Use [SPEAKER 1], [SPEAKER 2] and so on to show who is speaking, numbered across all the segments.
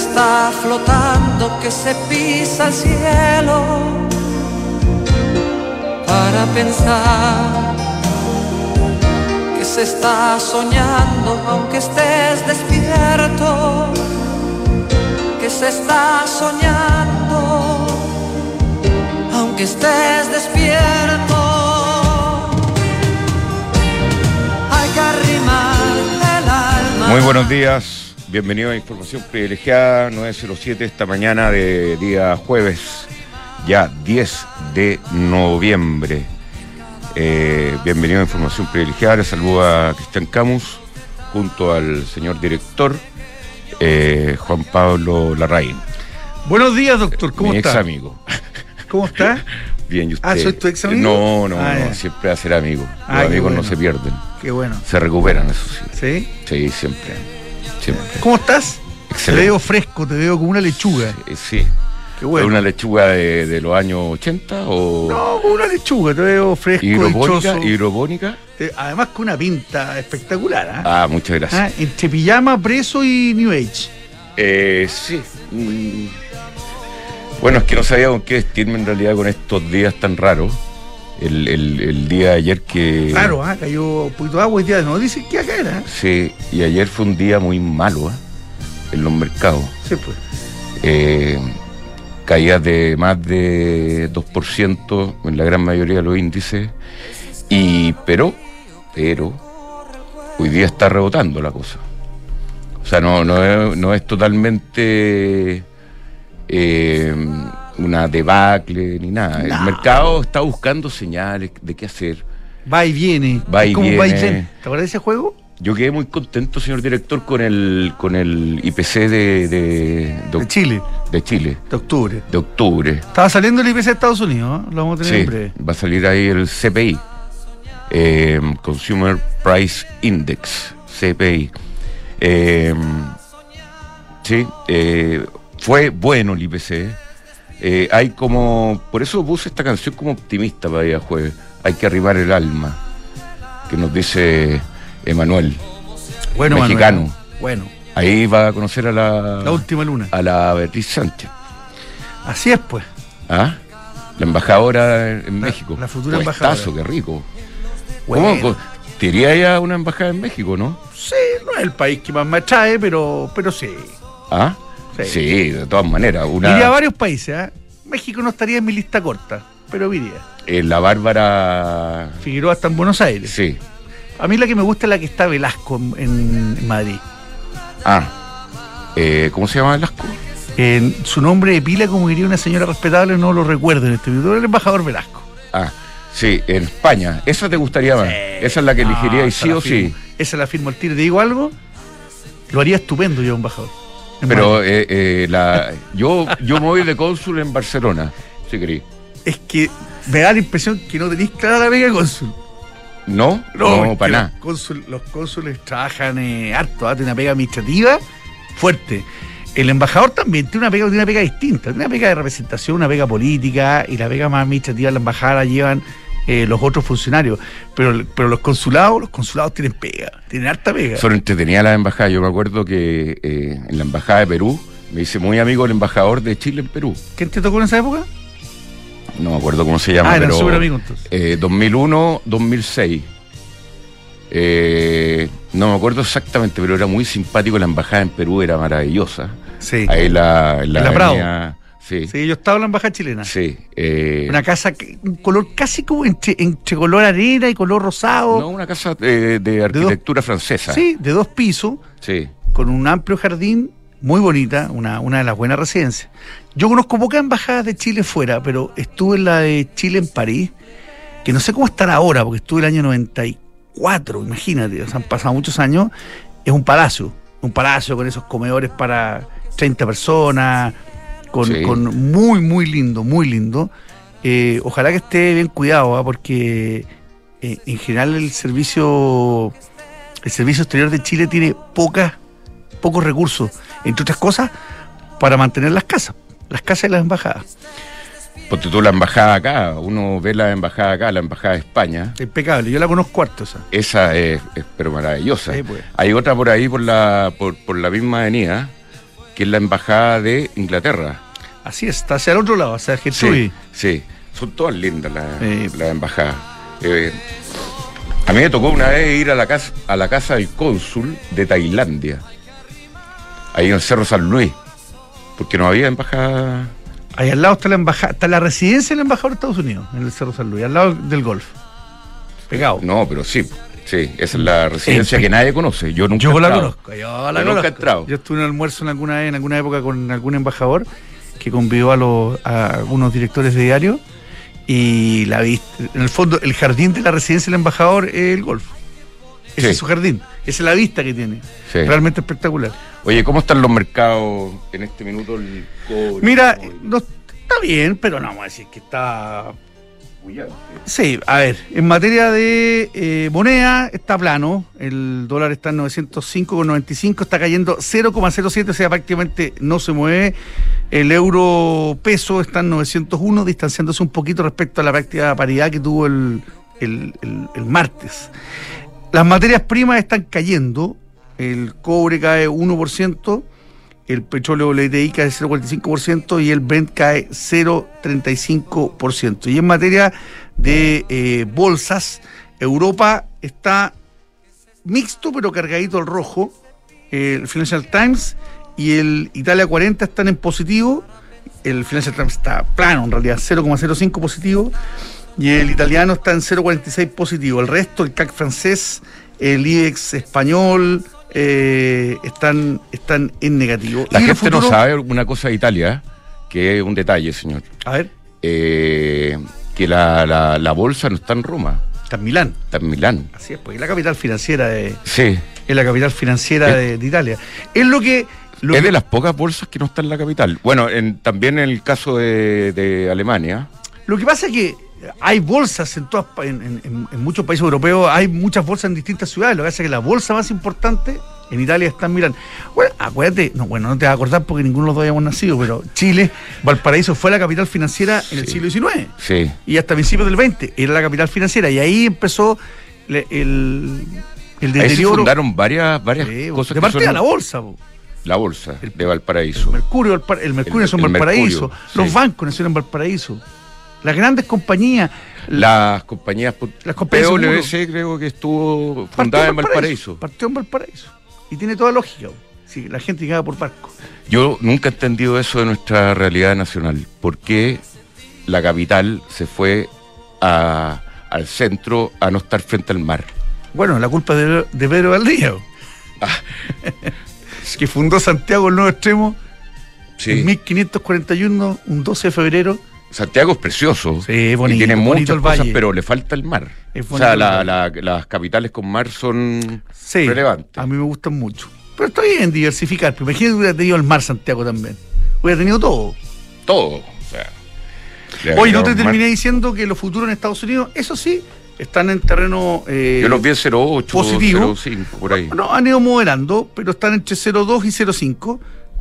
[SPEAKER 1] está flotando, que se pisa el cielo para pensar que se está soñando aunque estés despierto, que se está soñando aunque estés despierto. Hay que arrimar el alma.
[SPEAKER 2] Muy buenos días, bienvenido a Información Privilegiada 907 esta mañana de día jueves, ya 10 de noviembre. Eh, bienvenido a Información Privilegiada, le saluda a Cristian Camus junto al señor director eh, Juan Pablo Larraín,
[SPEAKER 3] Buenos días, doctor. ¿Cómo
[SPEAKER 2] mi
[SPEAKER 3] está?
[SPEAKER 2] ex amigo.
[SPEAKER 3] ¿Cómo está?
[SPEAKER 2] Bien, ¿y usted?
[SPEAKER 3] Ah, ¿soy tu ex amigo?
[SPEAKER 2] No, no,
[SPEAKER 3] Ah,
[SPEAKER 2] no, siempre a ser amigo.
[SPEAKER 3] Ah,
[SPEAKER 2] Los
[SPEAKER 3] qué
[SPEAKER 2] amigos no se pierden,
[SPEAKER 3] Qué bueno.
[SPEAKER 2] se recuperan, eso sí.
[SPEAKER 3] ¿Sí?
[SPEAKER 2] Sí, siempre. Siempre.
[SPEAKER 3] ¿Cómo estás? Te veo fresco, te veo como una lechuga.
[SPEAKER 2] Eh, Sí.
[SPEAKER 3] Qué bueno.
[SPEAKER 2] ¿Es una lechuga de, de los años 80 o
[SPEAKER 3] No, como una lechuga, te veo fresco,
[SPEAKER 2] hidropónica? hidropónica?
[SPEAKER 3] Además con una pinta espectacular, ¿ah?
[SPEAKER 2] Ah, muchas gracias.
[SPEAKER 3] Ah, Entre pijama, preso y New Age.
[SPEAKER 2] Eh, sí. Mm. Bueno, es que no sabía con qué vestirme en realidad con estos días tan raros. El, el- el día de ayer que...
[SPEAKER 3] Claro, ¿ah? cayó un poquito de agua y día no dicen que acá era. ¿ah?
[SPEAKER 2] Sí, y ayer fue un día muy malo ¿eh? en los mercados.
[SPEAKER 3] Sí, pues.
[SPEAKER 2] Eh, caídas de más de 2% en la gran mayoría de los índices. Y, pero, pero, hoy día está rebotando la cosa. O sea, no, no, es, no es totalmente eh, una debacle ni nada.
[SPEAKER 3] No.
[SPEAKER 2] El mercado está buscando señales de qué hacer.
[SPEAKER 3] Va y viene.
[SPEAKER 2] Va y
[SPEAKER 3] Es como va y
[SPEAKER 2] viene.
[SPEAKER 3] ¿Te acuerdas de ese juego?
[SPEAKER 2] Yo quedé muy contento, señor director, con el, con el IPC de, de, de,
[SPEAKER 3] De Chile,
[SPEAKER 2] de Chile,
[SPEAKER 3] de octubre.
[SPEAKER 2] de octubre.
[SPEAKER 3] Estaba saliendo el IPC de Estados Unidos, ¿ah? Lo vamos a tener
[SPEAKER 2] Sí,
[SPEAKER 3] en breve.
[SPEAKER 2] va a salir ahí el CPI, eh, Consumer Price Index, CPI. Eh, sí, eh, fue bueno el IPC. Eh, hay como, por eso puse esta canción como optimista para día jueves. Hay que arribar el alma, que nos dice Emanuel,
[SPEAKER 3] Bueno,
[SPEAKER 2] mexicano.
[SPEAKER 3] Manuel. Bueno,
[SPEAKER 2] Ahí va a conocer a la,
[SPEAKER 3] la última luna.
[SPEAKER 2] a la Beatriz Sánchez.
[SPEAKER 3] Así es, pues.
[SPEAKER 2] ¿Ah? La embajadora en en México.
[SPEAKER 3] la futura
[SPEAKER 2] Puestazo,
[SPEAKER 3] embajadora.
[SPEAKER 2] qué rico.
[SPEAKER 3] Bueno.
[SPEAKER 2] ¿Cómo? Te iría ya una embajada en México, ¿no?
[SPEAKER 3] Sí, no es el país que más me atrae, pero, pero sí.
[SPEAKER 2] ¿Ah?
[SPEAKER 3] Sí.
[SPEAKER 2] Sí, de todas maneras. Una,
[SPEAKER 3] Iría a varios países, ¿ah? México no estaría en mi lista corta, pero iría.
[SPEAKER 2] eh, la Bárbara.
[SPEAKER 3] Figueroa está en Buenos Aires.
[SPEAKER 2] Sí.
[SPEAKER 3] A mí la que me gusta es la que está Velasco en, en- Madrid.
[SPEAKER 2] Ah. Eh, ¿Cómo se llama Velasco?
[SPEAKER 3] Su nombre de pila, como diría una señora respetable, no lo recuerdo en este video. El embajador Velasco.
[SPEAKER 2] Ah, sí, en España. ¿Esa te gustaría más? Esa es la que elegiría
[SPEAKER 3] Ah,
[SPEAKER 2] y
[SPEAKER 3] esa
[SPEAKER 2] sí o sí.
[SPEAKER 3] Esa la firmo al tiro. ¿Te digo algo? Lo haría estupendo yo, embajador.
[SPEAKER 2] Pero eh, eh, la, yo, yo me voy de cónsul en Barcelona, si querí.
[SPEAKER 3] Es que me da la impresión que no tenéis clara la vega cónsul.
[SPEAKER 2] ¿No? No, para nada.
[SPEAKER 3] Los, cónsul- los cónsules trabajan eh, harto, ¿ah? tiene una pega administrativa fuerte. El embajador también tiene una pega, tiene una pega distinta, tiene una pega de representación, una pega política y la pega más administrativa de la embajada la llevan eh, los otros funcionarios. Pero, pero los consulados, los consulados tienen pega, tienen harta pega.
[SPEAKER 2] Son entretenidas las embajadas. Yo me acuerdo que eh, en la embajada de Perú me hice muy amigo el embajador de Chile en Perú.
[SPEAKER 3] ¿Quién te tocó en esa época?
[SPEAKER 2] No me acuerdo cómo se llama,
[SPEAKER 3] ah, eran
[SPEAKER 2] pero
[SPEAKER 3] súper amigos entonces.
[SPEAKER 2] eh, 2001, 2006. Eh, no me acuerdo exactamente, pero era muy simpático. La embajada en Perú era maravillosa.
[SPEAKER 3] Sí.
[SPEAKER 2] Ahí la, la,
[SPEAKER 3] En la Prado.
[SPEAKER 2] Sí, sí.
[SPEAKER 3] Sí, yo estaba en la embajada chilena.
[SPEAKER 2] eh,
[SPEAKER 3] Una casa, que- un color casi como entre, entre color arena y color rosado.
[SPEAKER 2] no, una casa eh, de arquitectura francesa.
[SPEAKER 3] Sí, de dos pisos.
[SPEAKER 2] Sí.
[SPEAKER 3] con un amplio jardín, muy bonita, una, una de las buenas residencias. Yo conozco pocas embajadas de Chile fuera, pero estuve en la de Chile en París, que no sé cómo estará ahora, porque estuve el año 94, imagínate, o sea, han pasado muchos años. Es un palacio, un palacio con esos comedores para 30 personas, con,
[SPEAKER 2] Sí.
[SPEAKER 3] con muy, muy lindo, muy lindo. Eh, ojalá que esté bien cuidado, ¿ah? porque eh, en general el servicio el Servicio Exterior de Chile tiene pocas, pocos recursos, entre otras cosas, para mantener las casas, las casas y las embajadas.
[SPEAKER 2] Porque tú la embajada acá, uno ve la embajada acá, la embajada de España.
[SPEAKER 3] Impecable, yo la conozco harto esa.
[SPEAKER 2] Esa es, es pero maravillosa.
[SPEAKER 3] Sí, pues.
[SPEAKER 2] Hay otra por ahí por la, por, por la misma avenida, que es la embajada de Inglaterra.
[SPEAKER 3] Así es, está hacia el otro lado, hacia Gertrudis.
[SPEAKER 2] Sí, sí. Son todas lindas las,
[SPEAKER 3] Sí.
[SPEAKER 2] las embajadas. Eh, a mí me tocó una vez ir a la casa, a la casa del cónsul de Tailandia, ahí en el Cerro San Luis, porque no había embajada.
[SPEAKER 3] Ahí al lado está la embajada, está la residencia del embajador de Estados Unidos, en el Cerro San Luis, al lado del golf. Pegado.
[SPEAKER 2] No, pero sí, sí, esa es la residencia que nadie conoce. Yo nunca
[SPEAKER 3] Yo
[SPEAKER 2] he
[SPEAKER 3] la
[SPEAKER 2] entrado.
[SPEAKER 3] conozco, yo la
[SPEAKER 2] Yo nunca he
[SPEAKER 3] conozco.
[SPEAKER 2] entrado.
[SPEAKER 3] Yo estuve en un almuerzo en alguna en alguna época con algún embajador que convivió a, los, a algunos directores de diario y la vista, en el fondo, el jardín de la residencia del embajador es el golf. Ese
[SPEAKER 2] Sí.
[SPEAKER 3] es su jardín, esa es la vista que tiene.
[SPEAKER 2] Sí.
[SPEAKER 3] Realmente espectacular.
[SPEAKER 2] Oye, ¿cómo están los mercados en este minuto? El cobre,
[SPEAKER 3] Mira,
[SPEAKER 2] el
[SPEAKER 3] no, está bien, pero no vamos a decir que está Sí, a ver, en materia de eh, moneda está plano, el dólar está en 905,95, está cayendo 0,07, o sea, prácticamente no se mueve. El euro peso está en 901, distanciándose un poquito respecto a la práctica paridad que tuvo el- el- el martes. Las materias primas están cayendo, el cobre cae 1%, el petróleo LTI cae 0,45% y el Brent cae 0,35%. Y en materia de eh, bolsas, Europa está mixto pero cargadito al rojo. El Financial Times y el Italia 40 están en positivo. El Financial Times está plano, en realidad, 0,05 positivo. Y el italiano está en 0,46 positivo. El resto, el CAC francés, el IBEX español, eh, están, están en negativo.
[SPEAKER 2] La gente no sabe una cosa de Italia, que es un detalle, señor.
[SPEAKER 3] A ver,
[SPEAKER 2] Eh, que la, la- la bolsa no está en Roma,
[SPEAKER 3] está en Milán.
[SPEAKER 2] está en Milán.
[SPEAKER 3] Así es, pues es la capital financiera de,
[SPEAKER 2] Sí.
[SPEAKER 3] es la capital financiera
[SPEAKER 2] Es-
[SPEAKER 3] de, de Italia. Es lo que. Lo
[SPEAKER 2] es
[SPEAKER 3] que-
[SPEAKER 2] de las pocas bolsas que no está en la capital. Bueno, en- también en el caso de, de Alemania.
[SPEAKER 3] Lo que pasa es que hay bolsas en, todas, en, en- en- muchos países europeos, hay muchas bolsas en distintas ciudades. Lo que pasa es que la bolsa más importante en Italia está en Milán. Bueno, acuérdate, no, bueno, no te vas a acordar porque ninguno de los dos habíamos nacido, pero Chile, Valparaíso fue la capital financiera en el siglo XIX
[SPEAKER 2] Sí.
[SPEAKER 3] y hasta principios del XX era la capital financiera y ahí empezó le- el, el
[SPEAKER 2] Ahí se
[SPEAKER 3] deterioro.
[SPEAKER 2] fundaron varias, varias cosas
[SPEAKER 3] de partida
[SPEAKER 2] son-
[SPEAKER 3] la bolsa. po.
[SPEAKER 2] la bolsa
[SPEAKER 3] El-
[SPEAKER 2] de Valparaíso.
[SPEAKER 3] Mercurio, Valpara- el Mercurio
[SPEAKER 2] El-
[SPEAKER 3] nació en
[SPEAKER 2] el
[SPEAKER 3] Valparaíso.
[SPEAKER 2] Mercurio,
[SPEAKER 3] Los bancos nacieron en Valparaíso. Las grandes compañías.
[SPEAKER 2] Las compañías,
[SPEAKER 3] Las compañías
[SPEAKER 2] PwC creo que estuvo fundada en Valparaíso.
[SPEAKER 3] Partió en Valparaíso. Y tiene toda lógica. Sí, la gente llegaba por barco.
[SPEAKER 2] Yo nunca he entendido eso de nuestra realidad nacional. ¿Por qué la capital se fue a- al centro a no estar frente al mar?
[SPEAKER 3] Bueno, la culpa de, de Pedro Valdivia.
[SPEAKER 2] Ah.
[SPEAKER 3] que fundó Santiago el Nuevo Extremo en 1541, un 12 de febrero.
[SPEAKER 2] Santiago es precioso.
[SPEAKER 3] Sí, es bonito,
[SPEAKER 2] y tiene
[SPEAKER 3] bonito
[SPEAKER 2] muchas
[SPEAKER 3] el
[SPEAKER 2] cosas,
[SPEAKER 3] valle.
[SPEAKER 2] pero le falta el mar.
[SPEAKER 3] Es
[SPEAKER 2] o sea, la- las capitales con mar son
[SPEAKER 3] Sí,
[SPEAKER 2] relevantes.
[SPEAKER 3] a mí me gustan mucho. Pero está bien diversificar. Pero imagínate que hubiera tenido el mar Santiago también. Hubiera tenido todo.
[SPEAKER 2] Todo. O sea,
[SPEAKER 3] Oye, no te
[SPEAKER 2] mar.
[SPEAKER 3] terminé diciendo que los futuros en Estados Unidos, eso sí, están en terreno eh,
[SPEAKER 2] Yo los vi en 08,
[SPEAKER 3] positivo.
[SPEAKER 2] 05, por ahí.
[SPEAKER 3] No, han ido moderando, pero están entre 0,2 y 0,5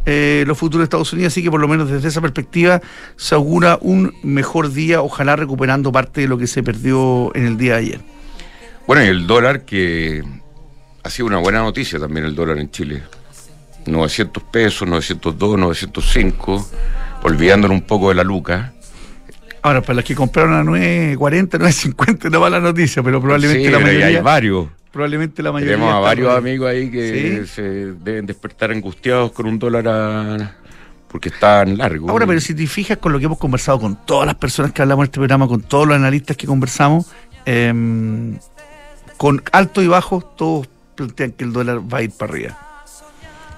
[SPEAKER 3] eh, los futuros de Estados Unidos, así que por lo menos desde esa perspectiva se augura un mejor día, ojalá recuperando parte de lo que se perdió en el día de ayer.
[SPEAKER 2] Bueno, y el dólar que ha sido una buena noticia también el dólar en Chile. 900 pesos, 902, 905, olvidándonos un poco de la luca.
[SPEAKER 3] Ahora, para los que compraron a 9.40, 9.50, una mala noticia, pero probablemente
[SPEAKER 2] Sí,
[SPEAKER 3] la
[SPEAKER 2] ya hay
[SPEAKER 3] mayoría.
[SPEAKER 2] varios.
[SPEAKER 3] Probablemente la mayoría.
[SPEAKER 2] Tenemos a
[SPEAKER 3] está
[SPEAKER 2] varios amigos ahí que
[SPEAKER 3] Sí.
[SPEAKER 2] se deben despertar angustiados con un dólar a- porque están largos.
[SPEAKER 3] Ahora, pero si te fijas con lo que hemos conversado con todas las personas que hablamos en este programa, con todos los analistas que conversamos, em, con alto y bajo, todos plantean que el dólar va a ir para arriba.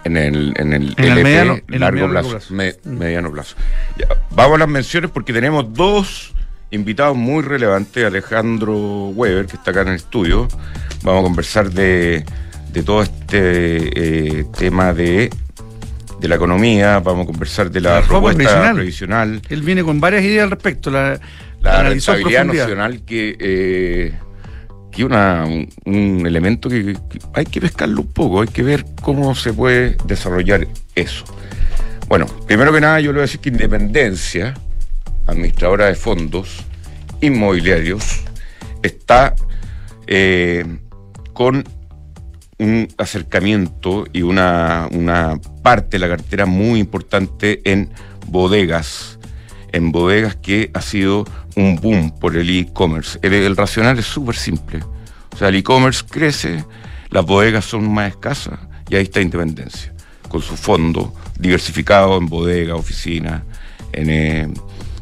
[SPEAKER 2] En el, en el,
[SPEAKER 3] En el
[SPEAKER 2] LP,
[SPEAKER 3] mediano- en el
[SPEAKER 2] largo
[SPEAKER 3] mediano
[SPEAKER 2] plazo,
[SPEAKER 3] plazo.
[SPEAKER 2] me-
[SPEAKER 3] Mm.
[SPEAKER 2] mediano plazo. Ya, vamos a las menciones porque tenemos dos invitados muy relevantes. Alejandro Weber, que está acá en el estudio. Vamos a conversar de, de todo este eh, tema de, de la economía. Vamos a conversar de la,
[SPEAKER 3] La
[SPEAKER 2] propuesta
[SPEAKER 3] previsional. Él viene con varias ideas al respecto. La,
[SPEAKER 2] La rentabilidad nacional que eh, que una, un, un elemento que, que hay que pescarlo un poco, hay que ver cómo se puede desarrollar eso. Bueno, primero que nada yo le voy a decir que Independencia, administradora de fondos inmobiliarios, está eh, con un acercamiento y una, una parte de la cartera muy importante en bodegas, en bodegas que ha sido un boom por el e-commerce. El, racional es súper simple. O sea, el e-commerce crece, las bodegas son más escasas y ahí está Independencia, con su fondo diversificado en bodegas, oficinas, en eh,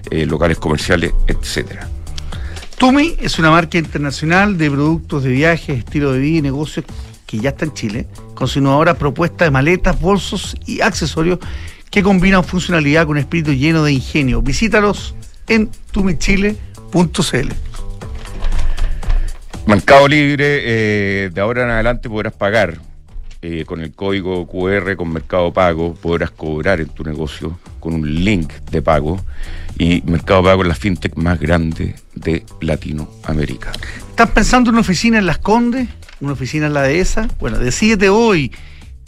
[SPEAKER 2] eh, locales comerciales, etcétera.
[SPEAKER 3] Tumi es una marca internacional de productos de viajes, estilo de vida y negocios que ya está en Chile, con su innovadora propuesta de maletas, bolsos y accesorios que combinan funcionalidad con un espíritu lleno de ingenio. Visítalos en tumichile.cl.
[SPEAKER 2] Mercado Libre, eh, de ahora en adelante podrás pagar eh, con el código QR con Mercado Pago, podrás cobrar en tu negocio con un link de pago y Mercado Pago es la fintech más grande de Latinoamérica.
[SPEAKER 3] ¿Estás pensando en una oficina en Las Condes? ¿Una oficina en la dehesa? Bueno, decídete hoy,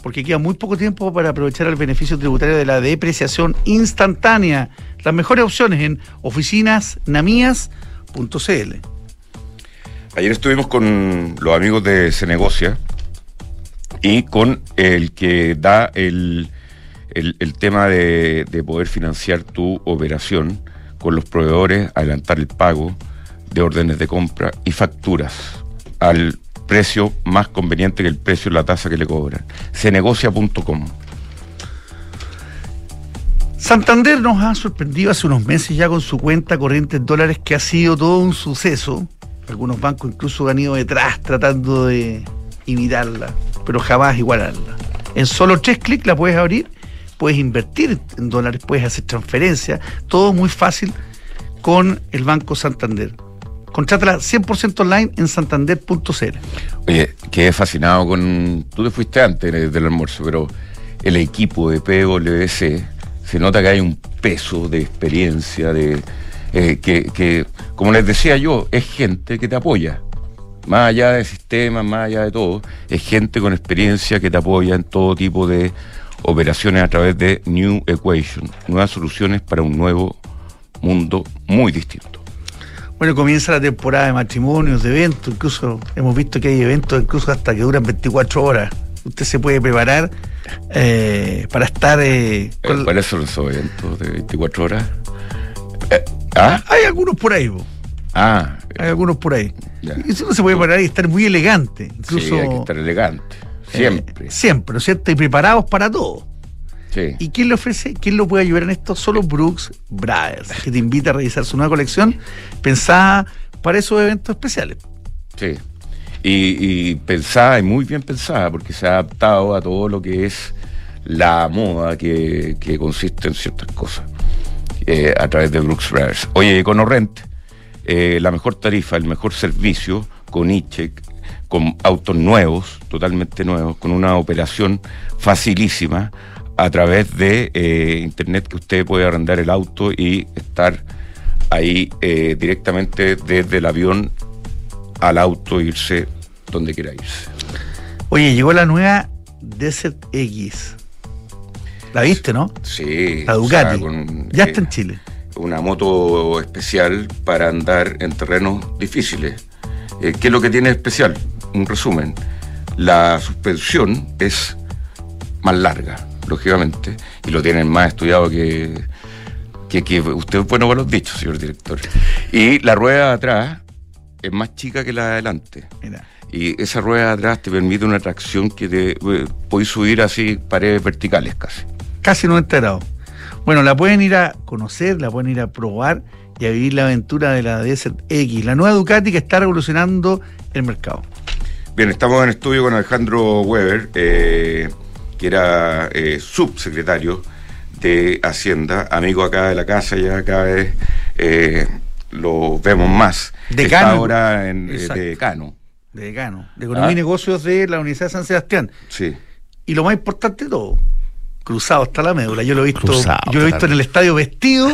[SPEAKER 3] porque queda muy poco tiempo para aprovechar el beneficio tributario de la depreciación instantánea. Las mejores opciones en oficinasnamías.cl.
[SPEAKER 2] Ayer estuvimos con los amigos de Cenegocia y con el que da el, el, tema de, de poder financiar tu operación con los proveedores, adelantar el pago de órdenes de compra y facturas al precio más conveniente que el precio de la tasa que le cobran. Cenegocia.com.
[SPEAKER 3] Santander nos ha sorprendido hace unos meses ya con su cuenta corriente en dólares que ha sido todo un suceso. Algunos bancos incluso han ido detrás tratando de imitarla, pero jamás igualarla. En solo tres clics la puedes abrir, puedes invertir en dólares, puedes hacer transferencias, todo muy fácil con el Banco Santander. Contrátala 100% online en santander.cl.
[SPEAKER 2] Oye, quedé fascinado con. Tú te fuiste antes de- del almuerzo, pero el equipo de PwC se nota que hay un peso de experiencia, de eh, que, que, como les decía yo, es gente que te apoya. Más allá de sistemas, más allá de todo, es gente con experiencia que te apoya en todo tipo de operaciones a través de New Equation, nuevas soluciones para un nuevo mundo muy distinto.
[SPEAKER 3] Bueno, comienza la temporada de matrimonios, de eventos, incluso hemos visto que hay eventos incluso hasta que duran 24 horas. Usted se puede preparar eh, para estar eh,
[SPEAKER 2] Eh,
[SPEAKER 3] con-
[SPEAKER 2] ¿Cuáles son los eventos de 24 horas? Eh, ¿Ah?
[SPEAKER 3] Hay algunos por ahí, po.
[SPEAKER 2] Ah,
[SPEAKER 3] hay algunos por ahí.
[SPEAKER 2] Ya.
[SPEAKER 3] Y uno se puede preparar y estar muy elegante, incluso
[SPEAKER 2] sí, hay que estar elegante. Siempre.
[SPEAKER 3] eh, siempre, ¿no es cierto? Y preparados para todo.
[SPEAKER 2] Sí.
[SPEAKER 3] ¿Y quién le ofrece? ¿Quién lo puede ayudar en esto? Solo Brooks Brothers, que te invita a revisar su nueva colección pensada para esos eventos especiales.
[SPEAKER 2] Sí. Y, y pensada, y muy bien pensada, porque se ha adaptado a todo lo que es la moda que, que consiste en ciertas cosas eh, a través de Brooks Brothers. Oye, con Orrent, eh, la mejor tarifa, el mejor servicio con e-check, con autos nuevos, totalmente nuevos, con una operación facilísima a través de eh, internet que usted puede arrendar el auto y estar ahí eh, directamente desde el avión al auto irse donde quiera irse.
[SPEAKER 3] Oye, llegó la nueva Desert X. ¿La viste, no?
[SPEAKER 2] Sí.
[SPEAKER 3] La
[SPEAKER 2] o sea,
[SPEAKER 3] Ducati.
[SPEAKER 2] con,
[SPEAKER 3] ya está en Chile.
[SPEAKER 2] Una moto especial para andar en terrenos difíciles. Eh, ¿Qué es lo que tiene especial? Un resumen. La suspensión es más larga, lógicamente, y lo tienen más estudiado que, que, que usted es bueno para los dichos, señor director. Y la rueda de atrás es más chica que la de adelante.
[SPEAKER 3] Mira.
[SPEAKER 2] Y esa rueda de atrás te permite una tracción que te eh, podéis subir así paredes verticales casi.
[SPEAKER 3] Casi 90 grados. Bueno, la pueden ir a conocer, la pueden ir a probar y a vivir la aventura de la Desert X, la nueva Ducati que está revolucionando el mercado.
[SPEAKER 2] Bien, estamos en estudio con Alejandro Weber, eh, que era eh, subsecretario de Hacienda, amigo acá de la casa, ya cada vez eh, lo vemos más. Está
[SPEAKER 3] Decano.
[SPEAKER 2] ahora en eh,
[SPEAKER 3] Exacto.
[SPEAKER 2] decano.
[SPEAKER 3] De decano, de Economía
[SPEAKER 2] Ah.
[SPEAKER 3] y Negocios de la Universidad de San Sebastián.
[SPEAKER 2] Sí.
[SPEAKER 3] Y lo más importante de todo, cruzado hasta la médula. Yo lo he visto,
[SPEAKER 2] Cruzado
[SPEAKER 3] yo lo he visto en el estadio vestido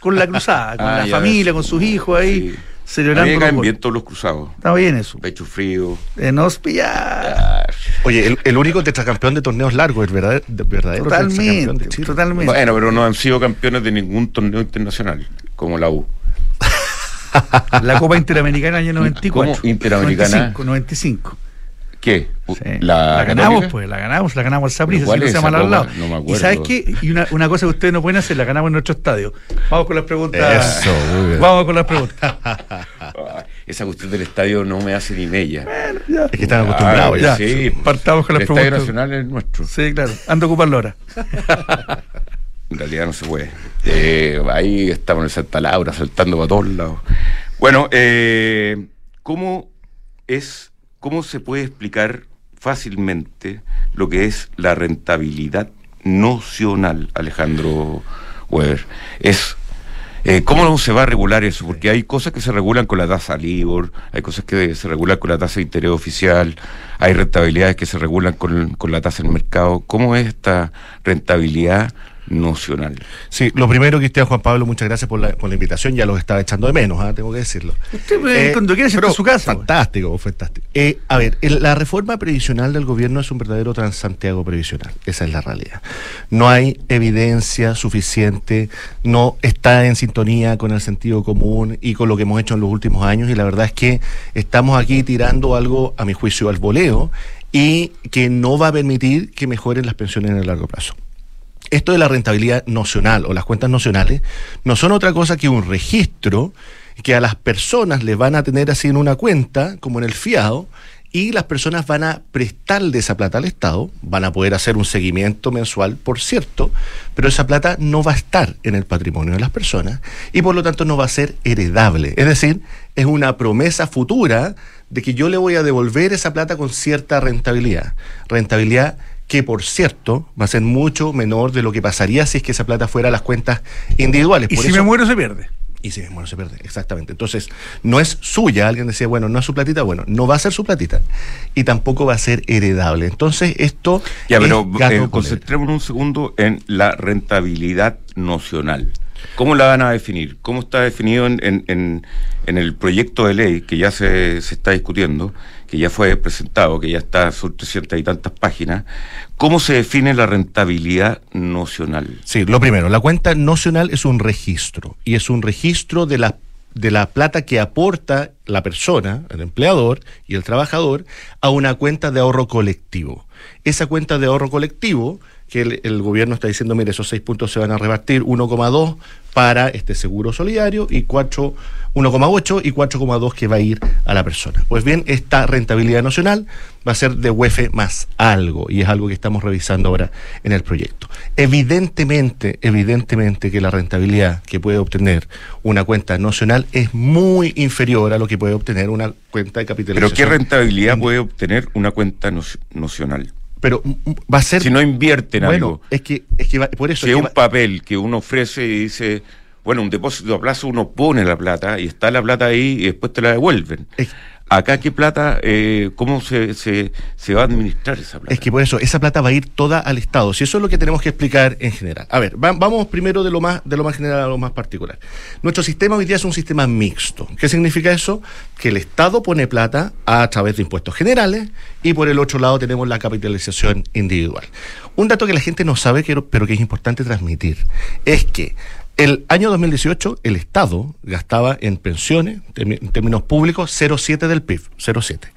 [SPEAKER 3] con la cruzada, con
[SPEAKER 2] Ah,
[SPEAKER 3] la
[SPEAKER 2] ya
[SPEAKER 3] familia,
[SPEAKER 2] ves.
[SPEAKER 3] con sus hijos ahí,
[SPEAKER 2] Sí.
[SPEAKER 3] Celebrando.
[SPEAKER 2] me caen bien todos los cruzados.
[SPEAKER 3] Está bien eso.
[SPEAKER 2] Pecho frío.
[SPEAKER 3] Eh, nos.
[SPEAKER 2] Ah,
[SPEAKER 4] Oye, el, el único tetracampeón de torneos largos, el verdadero, verdadero
[SPEAKER 3] Totalmente,
[SPEAKER 4] de
[SPEAKER 3] totalmente.
[SPEAKER 2] Bueno, pero no han sido campeones de ningún torneo internacional, como la U.
[SPEAKER 3] La Copa Interamericana año 94.
[SPEAKER 2] ¿Cómo Interamericana?
[SPEAKER 3] 95, 95.
[SPEAKER 2] ¿Qué?
[SPEAKER 3] Sí.
[SPEAKER 2] ¿La,
[SPEAKER 3] ganamos, pues, la ganamos, la ganamos al Saprissa,
[SPEAKER 2] ¿Cuál
[SPEAKER 3] si no se llama al lado.
[SPEAKER 2] No me
[SPEAKER 3] y
[SPEAKER 2] acuerdo.
[SPEAKER 3] sabes qué, y una, una cosa que ustedes no pueden hacer, la ganamos en nuestro estadio. Vamos con las preguntas.
[SPEAKER 4] Eso, muy bien.
[SPEAKER 3] Vamos con las preguntas.
[SPEAKER 2] Esa cuestión del estadio no me hace ni mella.
[SPEAKER 3] Ya.
[SPEAKER 4] Es que están acostumbrados ya.
[SPEAKER 3] ya.
[SPEAKER 2] sí.
[SPEAKER 3] Partamos con las
[SPEAKER 2] el Estadio
[SPEAKER 3] preguntas.
[SPEAKER 2] Nacional es nuestro.
[SPEAKER 3] Sí, claro. Ando a ocuparlo ahora.
[SPEAKER 2] En realidad no se puede. Eh, ahí estamos en Santa Laura, saltando para todos lados. Bueno, eh, ¿cómo es, cómo se puede explicar fácilmente lo que es la rentabilidad nocional, Alejandro Weber? Es eh, ¿Cómo se va a regular eso? Porque hay cosas que se regulan con la tasa LIBOR, hay cosas que se regulan con la tasa de interés oficial, hay rentabilidades que se regulan con, con la tasa del mercado. ¿Cómo es esta rentabilidad nocional?
[SPEAKER 4] Sí, lo primero, Cristian Juan Pablo, muchas gracias por la, por la invitación. Ya los estaba echando de menos, ¿ah? tengo que decirlo.
[SPEAKER 3] Usted, pues, cuando quiera,
[SPEAKER 4] pero
[SPEAKER 3] en su casa, pues.
[SPEAKER 4] Fantástico, fantástico. Eh, a ver, el- la reforma previsional del gobierno es un verdadero Transantiago previsional. Esa es la realidad. No hay evidencia suficiente, no está en sintonía con el sentido común y con lo que hemos hecho en los últimos años. Y la verdad es que estamos aquí tirando algo, a mi juicio, al voleo y que no va a permitir que mejoren las pensiones en el largo plazo esto de la rentabilidad nocional o las cuentas nocionales no son otra cosa que un registro que a las personas les van a tener así en una cuenta, como en el fiado, y las personas van a prestarle esa plata al Estado, van a poder hacer un seguimiento mensual, por cierto, pero esa plata no va a estar en el patrimonio de las personas y por lo tanto no va a ser heredable. Es decir, es una promesa futura de que yo le voy a devolver esa plata con cierta rentabilidad. Rentabilidad que por cierto va a ser mucho menor de lo que pasaría si es que esa plata fuera a las cuentas individuales.
[SPEAKER 3] Y
[SPEAKER 4] Por
[SPEAKER 3] si
[SPEAKER 4] eso-
[SPEAKER 3] me muero, se pierde.
[SPEAKER 4] y si me muero se pierde, exactamente. Entonces, no es suya, alguien decía, bueno, no es su platita, bueno, no va a ser su platita y tampoco va a ser heredable. Entonces, esto
[SPEAKER 2] Ya,
[SPEAKER 4] es
[SPEAKER 2] pero eh,
[SPEAKER 4] con
[SPEAKER 2] concentrémonos un segundo en la rentabilidad nocional. ¿Cómo la van a definir? ¿Cómo está definido en, en- en- en el proyecto de ley que ya se, se está discutiendo, ya fue presentado, que ya está, son 300 y tantas páginas? ¿Cómo se define la rentabilidad nocional?
[SPEAKER 4] Sí, lo primero, la cuenta nocional es un registro y es un registro de la de la plata que aporta la persona, el empleador y el trabajador a una cuenta de ahorro colectivo. Esa cuenta de ahorro colectivo que el, el gobierno está diciendo, mire, esos seis puntos se van a repartir 1,2 para este seguro solidario y 4 1,8 y 4,2 que va a ir a la persona. Pues bien, esta rentabilidad nacional va a ser de UEF más algo y es algo que estamos revisando ahora en el proyecto. Evidentemente, evidentemente que la rentabilidad que puede obtener una cuenta nacional es muy inferior a lo que puede obtener una cuenta de
[SPEAKER 2] ¿Pero
[SPEAKER 4] capitalización.
[SPEAKER 2] qué rentabilidad puede obtener una cuenta no- nocional?
[SPEAKER 4] Pero mm, mm, va a ser
[SPEAKER 2] Si no invierte en
[SPEAKER 4] bueno,
[SPEAKER 2] algo.
[SPEAKER 4] es que es que va- por eso
[SPEAKER 2] Si
[SPEAKER 4] es
[SPEAKER 2] es
[SPEAKER 4] que
[SPEAKER 2] un
[SPEAKER 4] va-
[SPEAKER 2] papel que uno ofrece y dice, bueno, un depósito a plazo, uno pone la plata y está la plata ahí y después te la devuelven.
[SPEAKER 4] Es-
[SPEAKER 2] Acá, ¿qué plata? eh, ¿Cómo se, se, se va a administrar esa plata?
[SPEAKER 4] Es que por eso, esa plata va a ir toda al Estado. Si eso es lo que tenemos que explicar en general. A ver, va- vamos primero de lo más, de lo más general a lo más particular. Nuestro sistema hoy día es un sistema mixto. ¿Qué significa eso? Que el Estado pone plata a través de impuestos generales y por el otro lado tenemos la capitalización individual. Un dato que la gente no sabe, pero que es importante transmitir, es que el año 2018 el Estado gastaba en pensiones, en términos públicos, 0,7 del PIB, 0,7.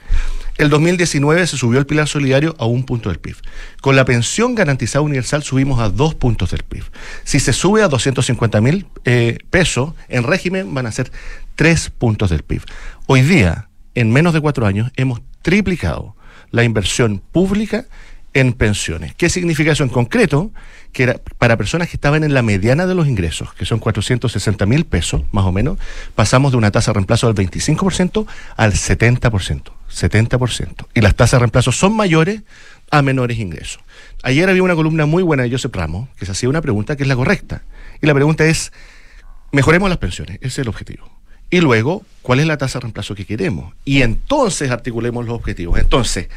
[SPEAKER 4] El 2019 se subió el pilar solidario a un punto del PIB. Con la pensión garantizada universal subimos a dos puntos del PIB. Si se sube a 250 mil eh, pesos, en régimen van a ser tres puntos del PIB. Hoy día, en menos de cuatro años, hemos triplicado la inversión pública en pensiones. ¿Qué significa eso en concreto? Que era para personas que estaban en la mediana de los ingresos, que son 460 mil pesos, más o menos, pasamos de una tasa de reemplazo del 25% al 70%. 70%. Y las tasas de reemplazo son mayores a menores ingresos. Ayer había una columna muy buena de Joseph Ramos, que se hacía una pregunta que es la correcta. Y la pregunta es, mejoremos las pensiones, ese es el objetivo. Y luego, ¿cuál es la tasa de reemplazo que queremos? Y entonces articulemos los objetivos. Entonces,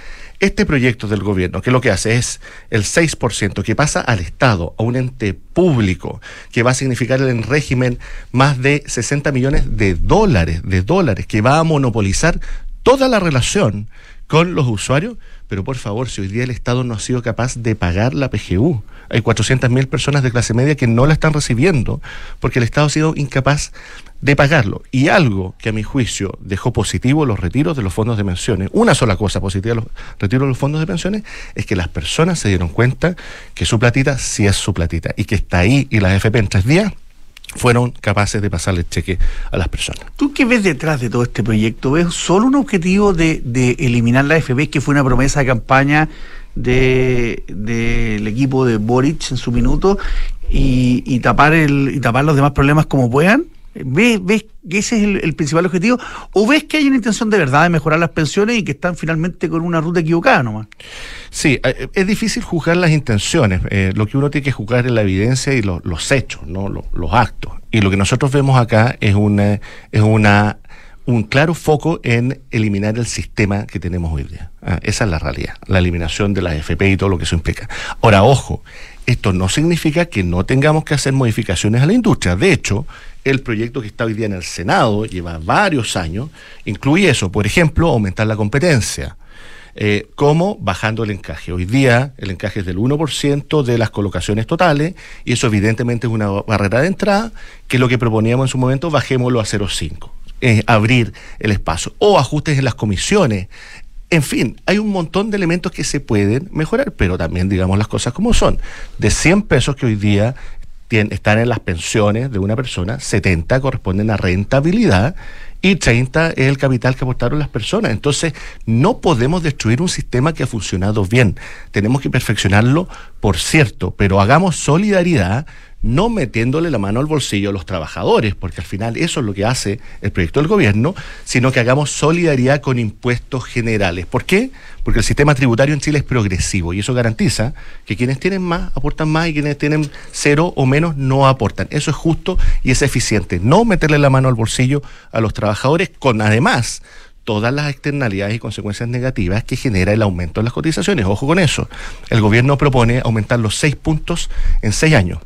[SPEAKER 4] este proyecto del gobierno, que lo que hace es el 6% que pasa al Estado, a un ente público, que va a significar en régimen más de 60 millones de dólares, de dólares, que va a monopolizar toda la relación con los usuarios, pero por favor, si hoy día el Estado no ha sido capaz de pagar la PGU, hay 400.000 personas de clase media que no la están recibiendo porque el Estado ha sido incapaz de pagarlo. Y algo que a mi juicio dejó positivo los retiros de los fondos de pensiones, una sola cosa positiva los retiros de los fondos de pensiones, es que las personas se dieron cuenta que su platita sí es su platita y que está ahí y las FP en tres días fueron capaces de pasarle cheque a las personas.
[SPEAKER 3] ¿Tú qué ves detrás de todo este proyecto? ¿Ves solo un objetivo de, de eliminar la FP, que fue una promesa de campaña del de, equipo de Boric en su minuto, y, y, tapar el, y tapar los demás problemas como puedan? ¿Ves, ¿Ves que ese es el, principal objetivo? ¿O ves que hay una intención de verdad de mejorar las pensiones y que están finalmente con una ruta equivocada nomás?
[SPEAKER 4] Sí, eh, es difícil juzgar las intenciones. Eh, lo que uno tiene que juzgar es la evidencia y los hechos, ¿no? Los, los, actos. Y lo que nosotros vemos acá es una, es una un claro foco en eliminar el sistema que tenemos hoy día. Ah, esa es la realidad, la eliminación de la FP y todo lo que eso implica. Ahora, ojo, esto no significa que no tengamos que hacer modificaciones a la industria. De hecho, el proyecto que está hoy día en el Senado lleva varios años, incluye eso, por ejemplo, aumentar la competencia. Eh, como bajando el encaje. Hoy día el encaje es del 1% de las colocaciones totales y eso evidentemente es una barrera de entrada que lo que proponíamos en su momento bajémoslo a 0,5. Eh, abrir el espacio o ajustes en las comisiones. En fin, hay un montón de elementos que se pueden mejorar, pero también digamos las cosas como son. De 100 pesos que hoy día están en las pensiones de una persona, 70 corresponden a rentabilidad y 30 es el capital que aportaron las personas. Entonces, no podemos destruir un sistema que ha funcionado bien. Tenemos que perfeccionarlo, por cierto, pero hagamos solidaridad no metiéndole la mano al bolsillo a los trabajadores, porque al final eso es lo que hace el proyecto del gobierno, sino que hagamos solidaridad con impuestos generales. ¿Por qué? Porque el sistema tributario en Chile es progresivo y eso garantiza que quienes tienen más aportan más y quienes tienen cero o menos no aportan. Eso es justo y es eficiente. No meterle la mano al bolsillo a los trabajadores con además todas las externalidades y consecuencias negativas que genera el aumento de las cotizaciones. Ojo con eso. El gobierno propone aumentar los seis puntos en seis años